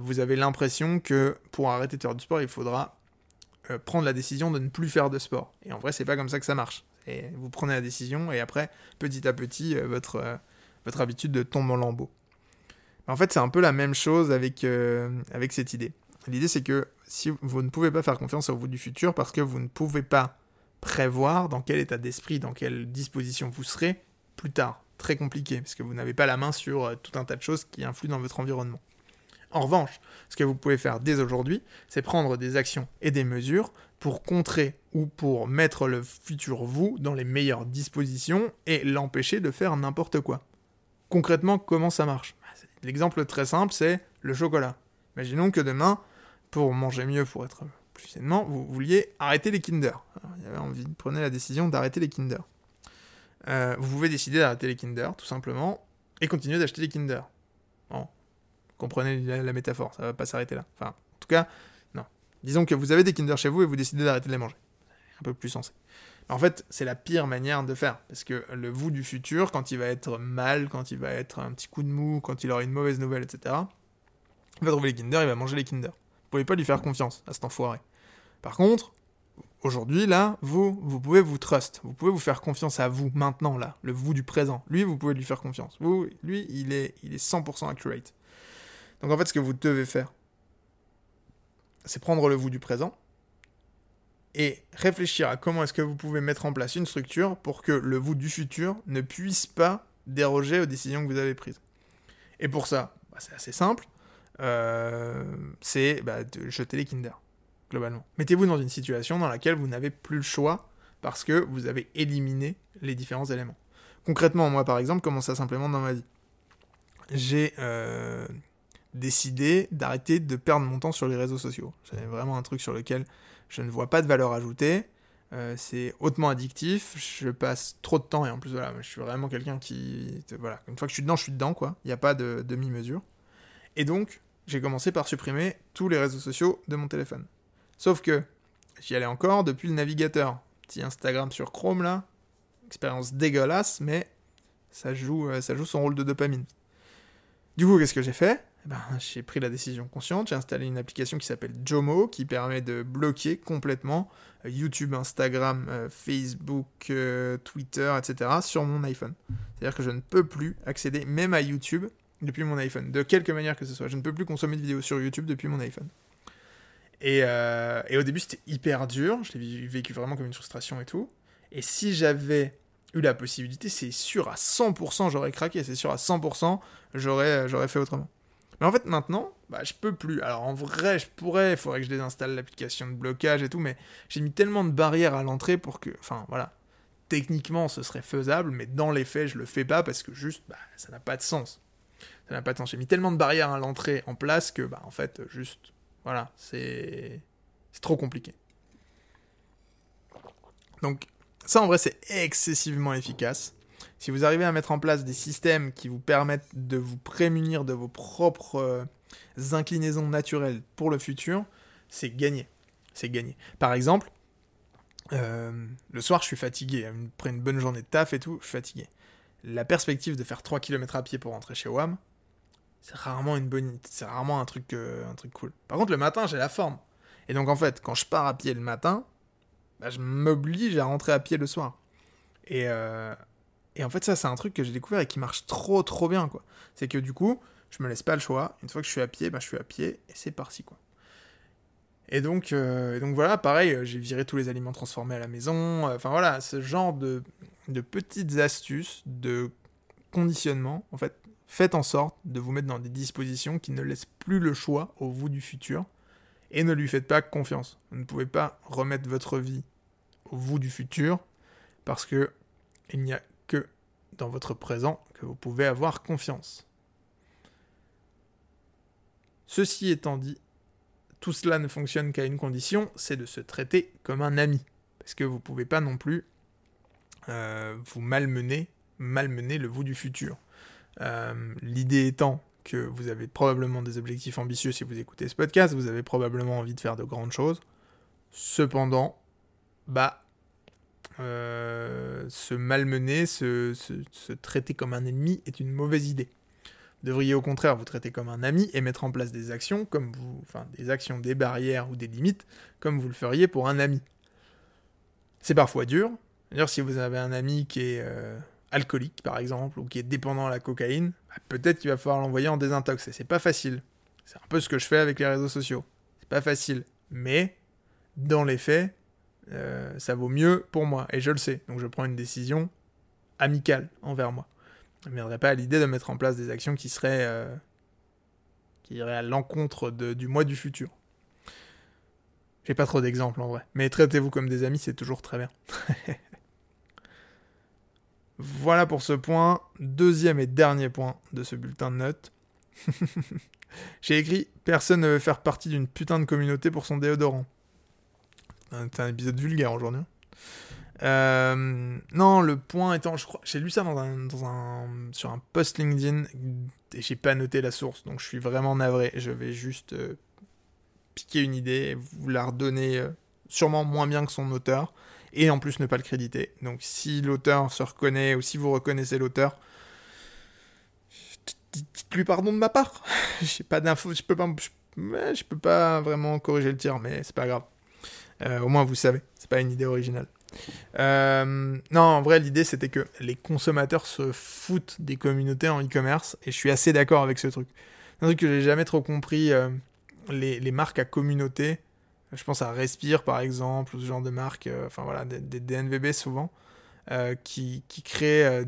vous avez l'impression que pour arrêter de faire du sport, il faudra prendre la décision de ne plus faire de sport. Et en vrai, c'est pas comme ça que ça marche. Et vous prenez la décision et après, petit à petit, votre, votre habitude tombe en lambeaux. En fait, c'est un peu la même chose avec, euh, avec cette idée. L'idée, c'est que si vous ne pouvez pas faire confiance au vous du futur parce que vous ne pouvez pas prévoir dans quel état d'esprit, dans quelle disposition vous serez plus tard. Très compliqué, parce que vous n'avez pas la main sur euh, tout un tas de choses qui influent dans votre environnement. En revanche, ce que vous pouvez faire dès aujourd'hui, c'est prendre des actions et des mesures pour contrer ou pour mettre le futur vous dans les meilleures dispositions et l'empêcher de faire n'importe quoi. Concrètement, comment ça marche? L'exemple très simple, c'est le chocolat. Imaginons que demain, pour manger mieux, pour être plus sainement, vous vouliez arrêter les Kinder. il y avait envie, prenez la décision d'arrêter les Kinder. euh, vous pouvez décider d'arrêter les Kinder, tout simplement, et continuer d'acheter des Kinder. Bon, comprenez la, métaphore, ça va pas s'arrêter là. Enfin, en tout cas, non. Disons que vous avez des Kinder chez vous et vous décidez d'arrêter de les manger. Un peu plus sensé. En fait, c'est la pire manière de faire. Parce que le vous du futur, quand il va être mal, quand il va être un petit coup de mou, quand il aura une mauvaise nouvelle, etc., il va trouver les Kinder, il va manger les Kinder. Vous pouvez pas lui faire confiance à cet enfoiré. Par contre, aujourd'hui, là, vous, vous pouvez vous trust. Vous pouvez vous faire confiance à vous, maintenant, là. Le vous du présent. Lui, vous pouvez lui faire confiance. Vous, lui, il est, il est 100% accurate. Donc en fait, ce que vous devez faire, c'est prendre le vous du présent et réfléchir à comment est-ce que vous pouvez mettre en place une structure pour que le vous du futur ne puisse pas déroger aux décisions que vous avez prises. Et pour ça, bah, c'est assez simple. Euh, c'est bah, de jeter les Kinder, globalement. Mettez-vous dans une situation dans laquelle vous n'avez plus le choix parce que vous avez éliminé les différents éléments. Concrètement, moi par exemple, comment ça simplement dans ma vie J'ai euh, décidé d'arrêter de perdre mon temps sur les réseaux sociaux. C'est vraiment un truc sur lequel je ne vois pas de valeur ajoutée. Euh, c'est hautement addictif, je passe trop de temps et en plus voilà, je suis vraiment quelqu'un qui... Voilà, une fois que je suis dedans, je suis dedans quoi, il n'y a pas de demi-mesure. Et donc, j'ai commencé par supprimer tous les réseaux sociaux de mon téléphone. Sauf que j'y allais encore depuis le navigateur. Petit Instagram sur Chrome là, expérience dégueulasse, mais ça joue, euh, son rôle de dopamine. Du coup, qu'est-ce que j'ai fait? Ben, J'ai pris la décision consciente, j'ai installé une application qui s'appelle Jomo, qui permet de bloquer complètement euh, YouTube, Instagram, euh, Facebook, Twitter, etc. sur mon iPhone. C'est-à-dire que je ne peux plus accéder même à YouTube depuis mon iPhone, de quelque manière que ce soit. Je ne peux plus consommer de vidéos sur YouTube depuis mon iPhone. Et, euh, et au début, c'était hyper dur. Je l'ai vécu vraiment comme une frustration et tout. Et si j'avais eu la possibilité, c'est sûr à 100%, j'aurais craqué. C'est sûr à 100%, j'aurais, j'aurais fait autrement. Mais en fait, maintenant, bah, je peux plus. Alors en vrai, je pourrais, il faudrait que je désinstalle l'application de blocage et tout, mais j'ai mis tellement de barrières à l'entrée pour que. Enfin, voilà. Techniquement, ce serait faisable, mais dans les faits, je le fais pas parce que juste, bah, ça n'a pas de sens ça n'a pas de sens. J'ai mis tellement de barrières à l'entrée en place que, bah, en fait, juste, voilà, c'est, c'est trop compliqué. Donc, ça, en vrai, c'est excessivement efficace. Si vous arrivez à mettre en place des systèmes qui vous permettent de vous prémunir de vos propres euh, inclinaisons naturelles pour le futur, c'est gagné. C'est gagné. Par exemple, euh, le soir, je suis fatigué. Après une bonne journée de taf et tout, je suis fatigué. La perspective de faire 3 km à pied pour rentrer chez WAM, c'est rarement une bonne c'est rarement un truc euh, un truc cool par contre le matin j'ai la forme et donc en fait quand je pars à pied le matin bah, je m'oblige à rentrer à pied le soir et euh, et en fait ça c'est un truc que j'ai découvert et qui marche trop trop bien quoi c'est que du coup je me laisse pas le choix une fois que je suis à pied bah je suis à pied et c'est parti quoi et donc, euh, et donc voilà, pareil, j'ai viré tous les aliments transformés à la maison. Enfin voilà, ce genre de, de petites astuces de conditionnement, en fait, faites en sorte de vous mettre dans des dispositions qui ne laissent plus le choix au vous du futur et ne lui faites pas confiance. Vous ne pouvez pas remettre votre vie au vous du futur parce que il n'y a dans votre présent que vous pouvez avoir confiance. Ceci étant dit, tout cela ne fonctionne qu'à une condition, c'est de se traiter comme un ami. Parce que vous ne pouvez pas non plus euh, vous malmener, malmener le vous du futur. Euh, l'idée étant que vous avez probablement des objectifs ambitieux si vous écoutez ce podcast, vous avez probablement envie de faire de grandes choses. Cependant, bah, euh, se malmener, se, traiter comme un ennemi est une mauvaise idée. Vous devriez au contraire vous traiter comme un ami et mettre en place des actions, comme vous, des barrières ou des limites, comme vous le feriez pour un ami. C'est parfois dur. D'ailleurs, si vous avez un ami qui est euh, alcoolique par exemple, ou qui est dépendant à la cocaïne, bah, peut-être qu'il va falloir l'envoyer en désintox. Et c'est pas facile. C'est un peu ce que je fais avec les réseaux sociaux. C'est pas facile. Mais, dans les faits, euh, ça vaut mieux pour moi. Et je le sais. Donc je prends une décision amicale envers moi. Je ne viendrai pas à l'idée de mettre en place des actions qui seraient. Euh, qui iraient à l'encontre du mois du futur. J'ai pas trop d'exemples en vrai. Mais traitez-vous comme des amis, c'est toujours très bien. Voilà pour ce point. Deuxième et dernier point de ce bulletin de notes. J'ai écrit Personne ne veut faire partie d'une putain de communauté pour son déodorant. C'est un épisode vulgaire aujourd'hui. Hein. Euh, non, le point étant, je crois, j'ai lu ça dans un, sur un post LinkedIn et j'ai pas noté la source, donc je suis vraiment navré. Je vais juste euh, piquer une idée et vous la redonner euh, sûrement moins bien que son auteur et en plus ne pas le créditer. Donc si l'auteur se reconnaît ou si vous reconnaissez l'auteur, dites-lui pardon de ma part. J'ai pas d'infos, je peux pas, je, peux pas vraiment corriger le tir, mais c'est pas grave. Au moins vous savez, c'est pas une idée originale. Euh, non, en vrai, l'idée c'était que les consommateurs se foutent des communautés en e-commerce et je suis assez d'accord avec ce truc. Un truc que j'ai jamais trop compris, euh, les, les, marques à communauté, je pense à Respire par exemple, ou ce genre de marques, euh, enfin voilà, des, des, DNVB souvent, qui, qui créent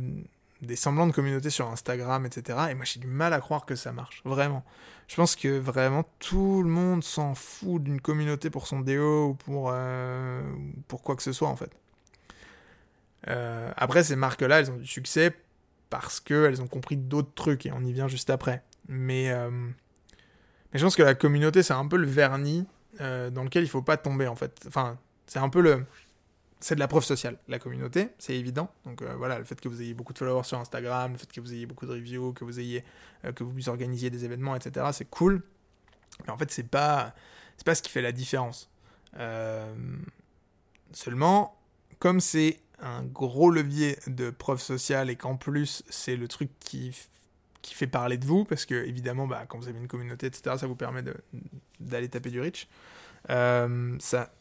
des semblants de communauté sur Instagram, etc. Et moi j'ai du mal à croire que ça marche, vraiment. Je pense que vraiment tout le monde s'en fout d'une communauté pour son déo ou pour, euh, pour quoi que ce soit en fait. Euh, après, ces marques-là, elles ont du succès parce qu'elles ont compris d'autres trucs et on y vient juste après. Mais, euh, mais je pense que la communauté, c'est un peu le vernis dans lequel il faut pas tomber en fait. Enfin, c'est un peu le c'est de la preuve sociale, la communauté, c'est évident. Donc euh, voilà, le fait que vous ayez beaucoup de followers sur Instagram, le fait que vous ayez beaucoup de reviews, que vous ayez, euh, que vous organisiez des événements, etc. C'est cool. Mais en fait, c'est pas, c'est pas ce qui fait la différence. Euh, seulement, comme c'est un gros levier de preuve sociale et qu'en plus c'est le truc qui qui fait parler de vous, parce que évidemment, bah, quand vous avez une communauté, etc., ça vous permet d'aller taper du reach. ça,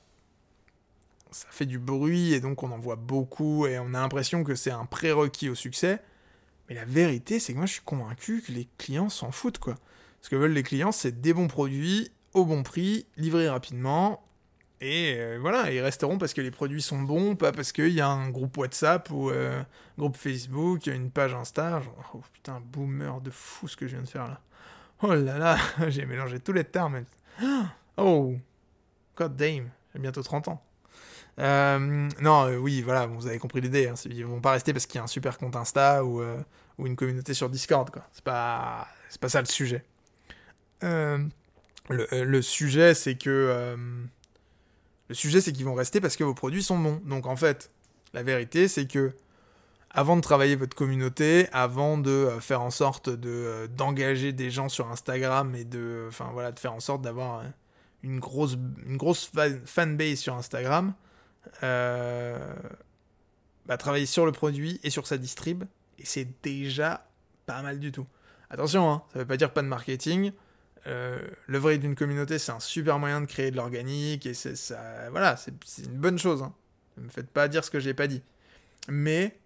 ça fait du bruit et donc on en voit beaucoup et on a l'impression que c'est un prérequis au succès. Mais la vérité, c'est que moi je suis convaincu que les clients s'en foutent quoi. Ce que veulent les clients, c'est des bons produits au bon prix, livrés rapidement. Et euh, voilà, ils resteront parce que les produits sont bons, pas parce qu'il y a un groupe WhatsApp ou euh, un groupe Facebook, une page Insta. Oh putain, boomer de fou ce que je viens de faire là. Oh là là, j'ai mélangé tous les termes. Oh, god damn, j'ai bientôt 30 ans. Euh, non, euh, oui, voilà, vous avez compris l'idée. Hein, ils vont pas rester parce qu'il y a un super compte Insta ou, euh, une communauté sur Discord, quoi. C'est pas, c'est pas ça le sujet. Le, le, sujet, c'est que le sujet, c'est qu'ils vont rester parce que vos produits sont bons. Donc en fait, la vérité, c'est que avant de travailler votre communauté, avant de faire en sorte de d'engager des gens sur Instagram et de, enfin voilà, de faire en sorte d'avoir une grosse, une grosse fanbase sur Instagram, euh, bah, travailler sur le produit et sur sa distrib, et c'est déjà pas mal du tout. Attention, hein, ça veut pas dire pas de marketing. Euh, le vrai d'une communauté, c'est un super moyen de créer de l'organique, et c'est ça, voilà, c'est une bonne chose. Hein. Ne me faites pas dire ce que j'ai pas dit. Mais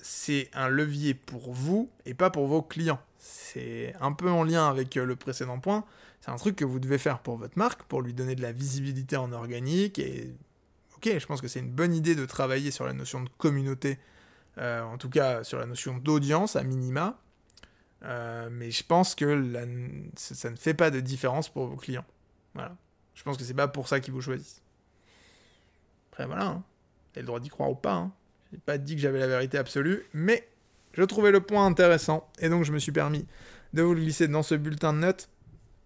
c'est un levier pour vous et pas pour vos clients. C'est un peu en lien avec euh, le précédent point. C'est un truc que vous devez faire pour votre marque, pour lui donner de la visibilité en organique et je pense que c'est une bonne idée de travailler sur la notion de communauté, euh, en tout cas sur la notion d'audience à minima, euh, mais je pense que ça ne fait pas de différence pour vos clients. Voilà. Je pense que c'est pas pour ça qu'ils vous choisissent. Après, voilà, hein. vous avez le droit d'y croire ou pas. Hein. J'ai pas dit que j'avais la vérité absolue, mais je trouvais le point intéressant, et donc je me suis permis de vous le glisser dans ce bulletin de notes.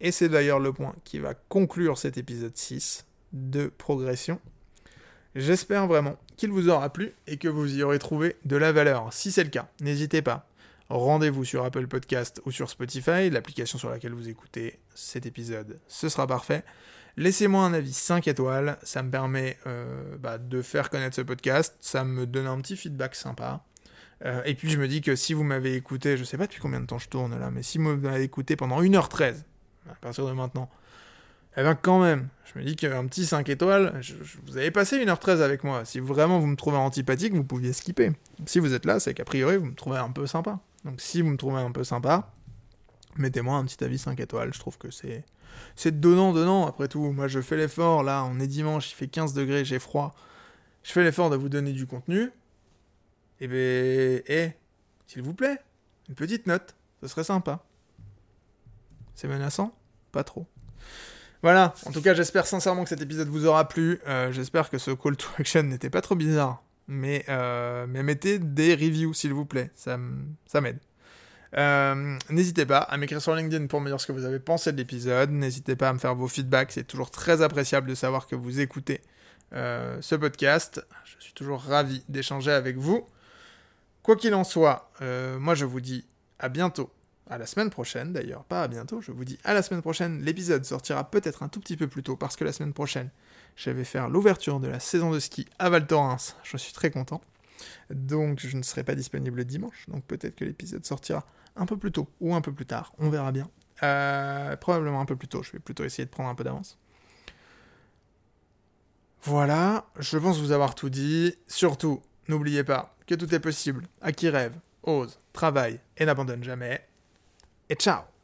Et c'est d'ailleurs le point qui va conclure cet épisode 6 de progression J'espère vraiment qu'il vous aura plu et que vous y aurez trouvé de la valeur. Si c'est le cas, n'hésitez pas. Rendez-vous sur Apple Podcast ou sur Spotify, l'application sur laquelle vous écoutez cet épisode. Ce sera parfait. Laissez-moi un avis 5 étoiles, ça me permet euh, bah, de faire connaître ce podcast, ça me donne un petit feedback sympa. Euh, et puis je me dis que si vous m'avez écouté, je sais pas depuis combien de temps je tourne là, mais si vous m'avez écouté pendant 1h13, à partir de maintenant, eh bien quand même, je me dis qu'un petit 5 étoiles, vous avez passé 1h13 avec moi. Si vraiment vous me trouvez antipathique, vous pouviez skipper. Si vous êtes là, c'est qu'a priori, vous me trouvez un peu sympa. Donc si vous me trouvez un peu sympa, mettez-moi un petit avis 5 étoiles. Je trouve que c'est... C'est donnant-donnant, après tout. Moi, je fais l'effort, là, on est dimanche, il fait 15 degrés, j'ai froid. Je fais l'effort de vous donner du contenu. Eh ben, eh, s'il vous plaît, une petite note, ce serait sympa. C'est menaçant? Pas trop. Voilà, en tout cas, j'espère sincèrement que cet épisode vous aura plu. Euh, j'espère que ce call to action n'était pas trop bizarre. Mais, euh, mais mettez des reviews, s'il vous plaît. Ça, ça m'aide. Euh, n'hésitez pas à m'écrire sur LinkedIn pour me dire ce que vous avez pensé de l'épisode. N'hésitez pas à me faire vos feedbacks. C'est toujours très appréciable de savoir que vous écoutez ce podcast. Je suis toujours ravi d'échanger avec vous. Quoi qu'il en soit, moi je vous dis à bientôt. À la semaine prochaine d'ailleurs, pas à bientôt, je vous dis à la semaine prochaine. L'épisode sortira peut-être un tout petit peu plus tôt parce que la semaine prochaine, je vais faire l'ouverture de la saison de ski à Val Thorens. Je suis très content. Donc je ne serai pas disponible dimanche. Donc peut-être que l'épisode sortira un peu plus tôt ou un peu plus tard. On verra bien. Euh, probablement un peu plus tôt. Je vais plutôt essayer de prendre un peu d'avance. Voilà, je pense vous avoir tout dit. Surtout, n'oubliez pas que tout est possible à qui rêve, ose, travaille et n'abandonne jamais. Et ciao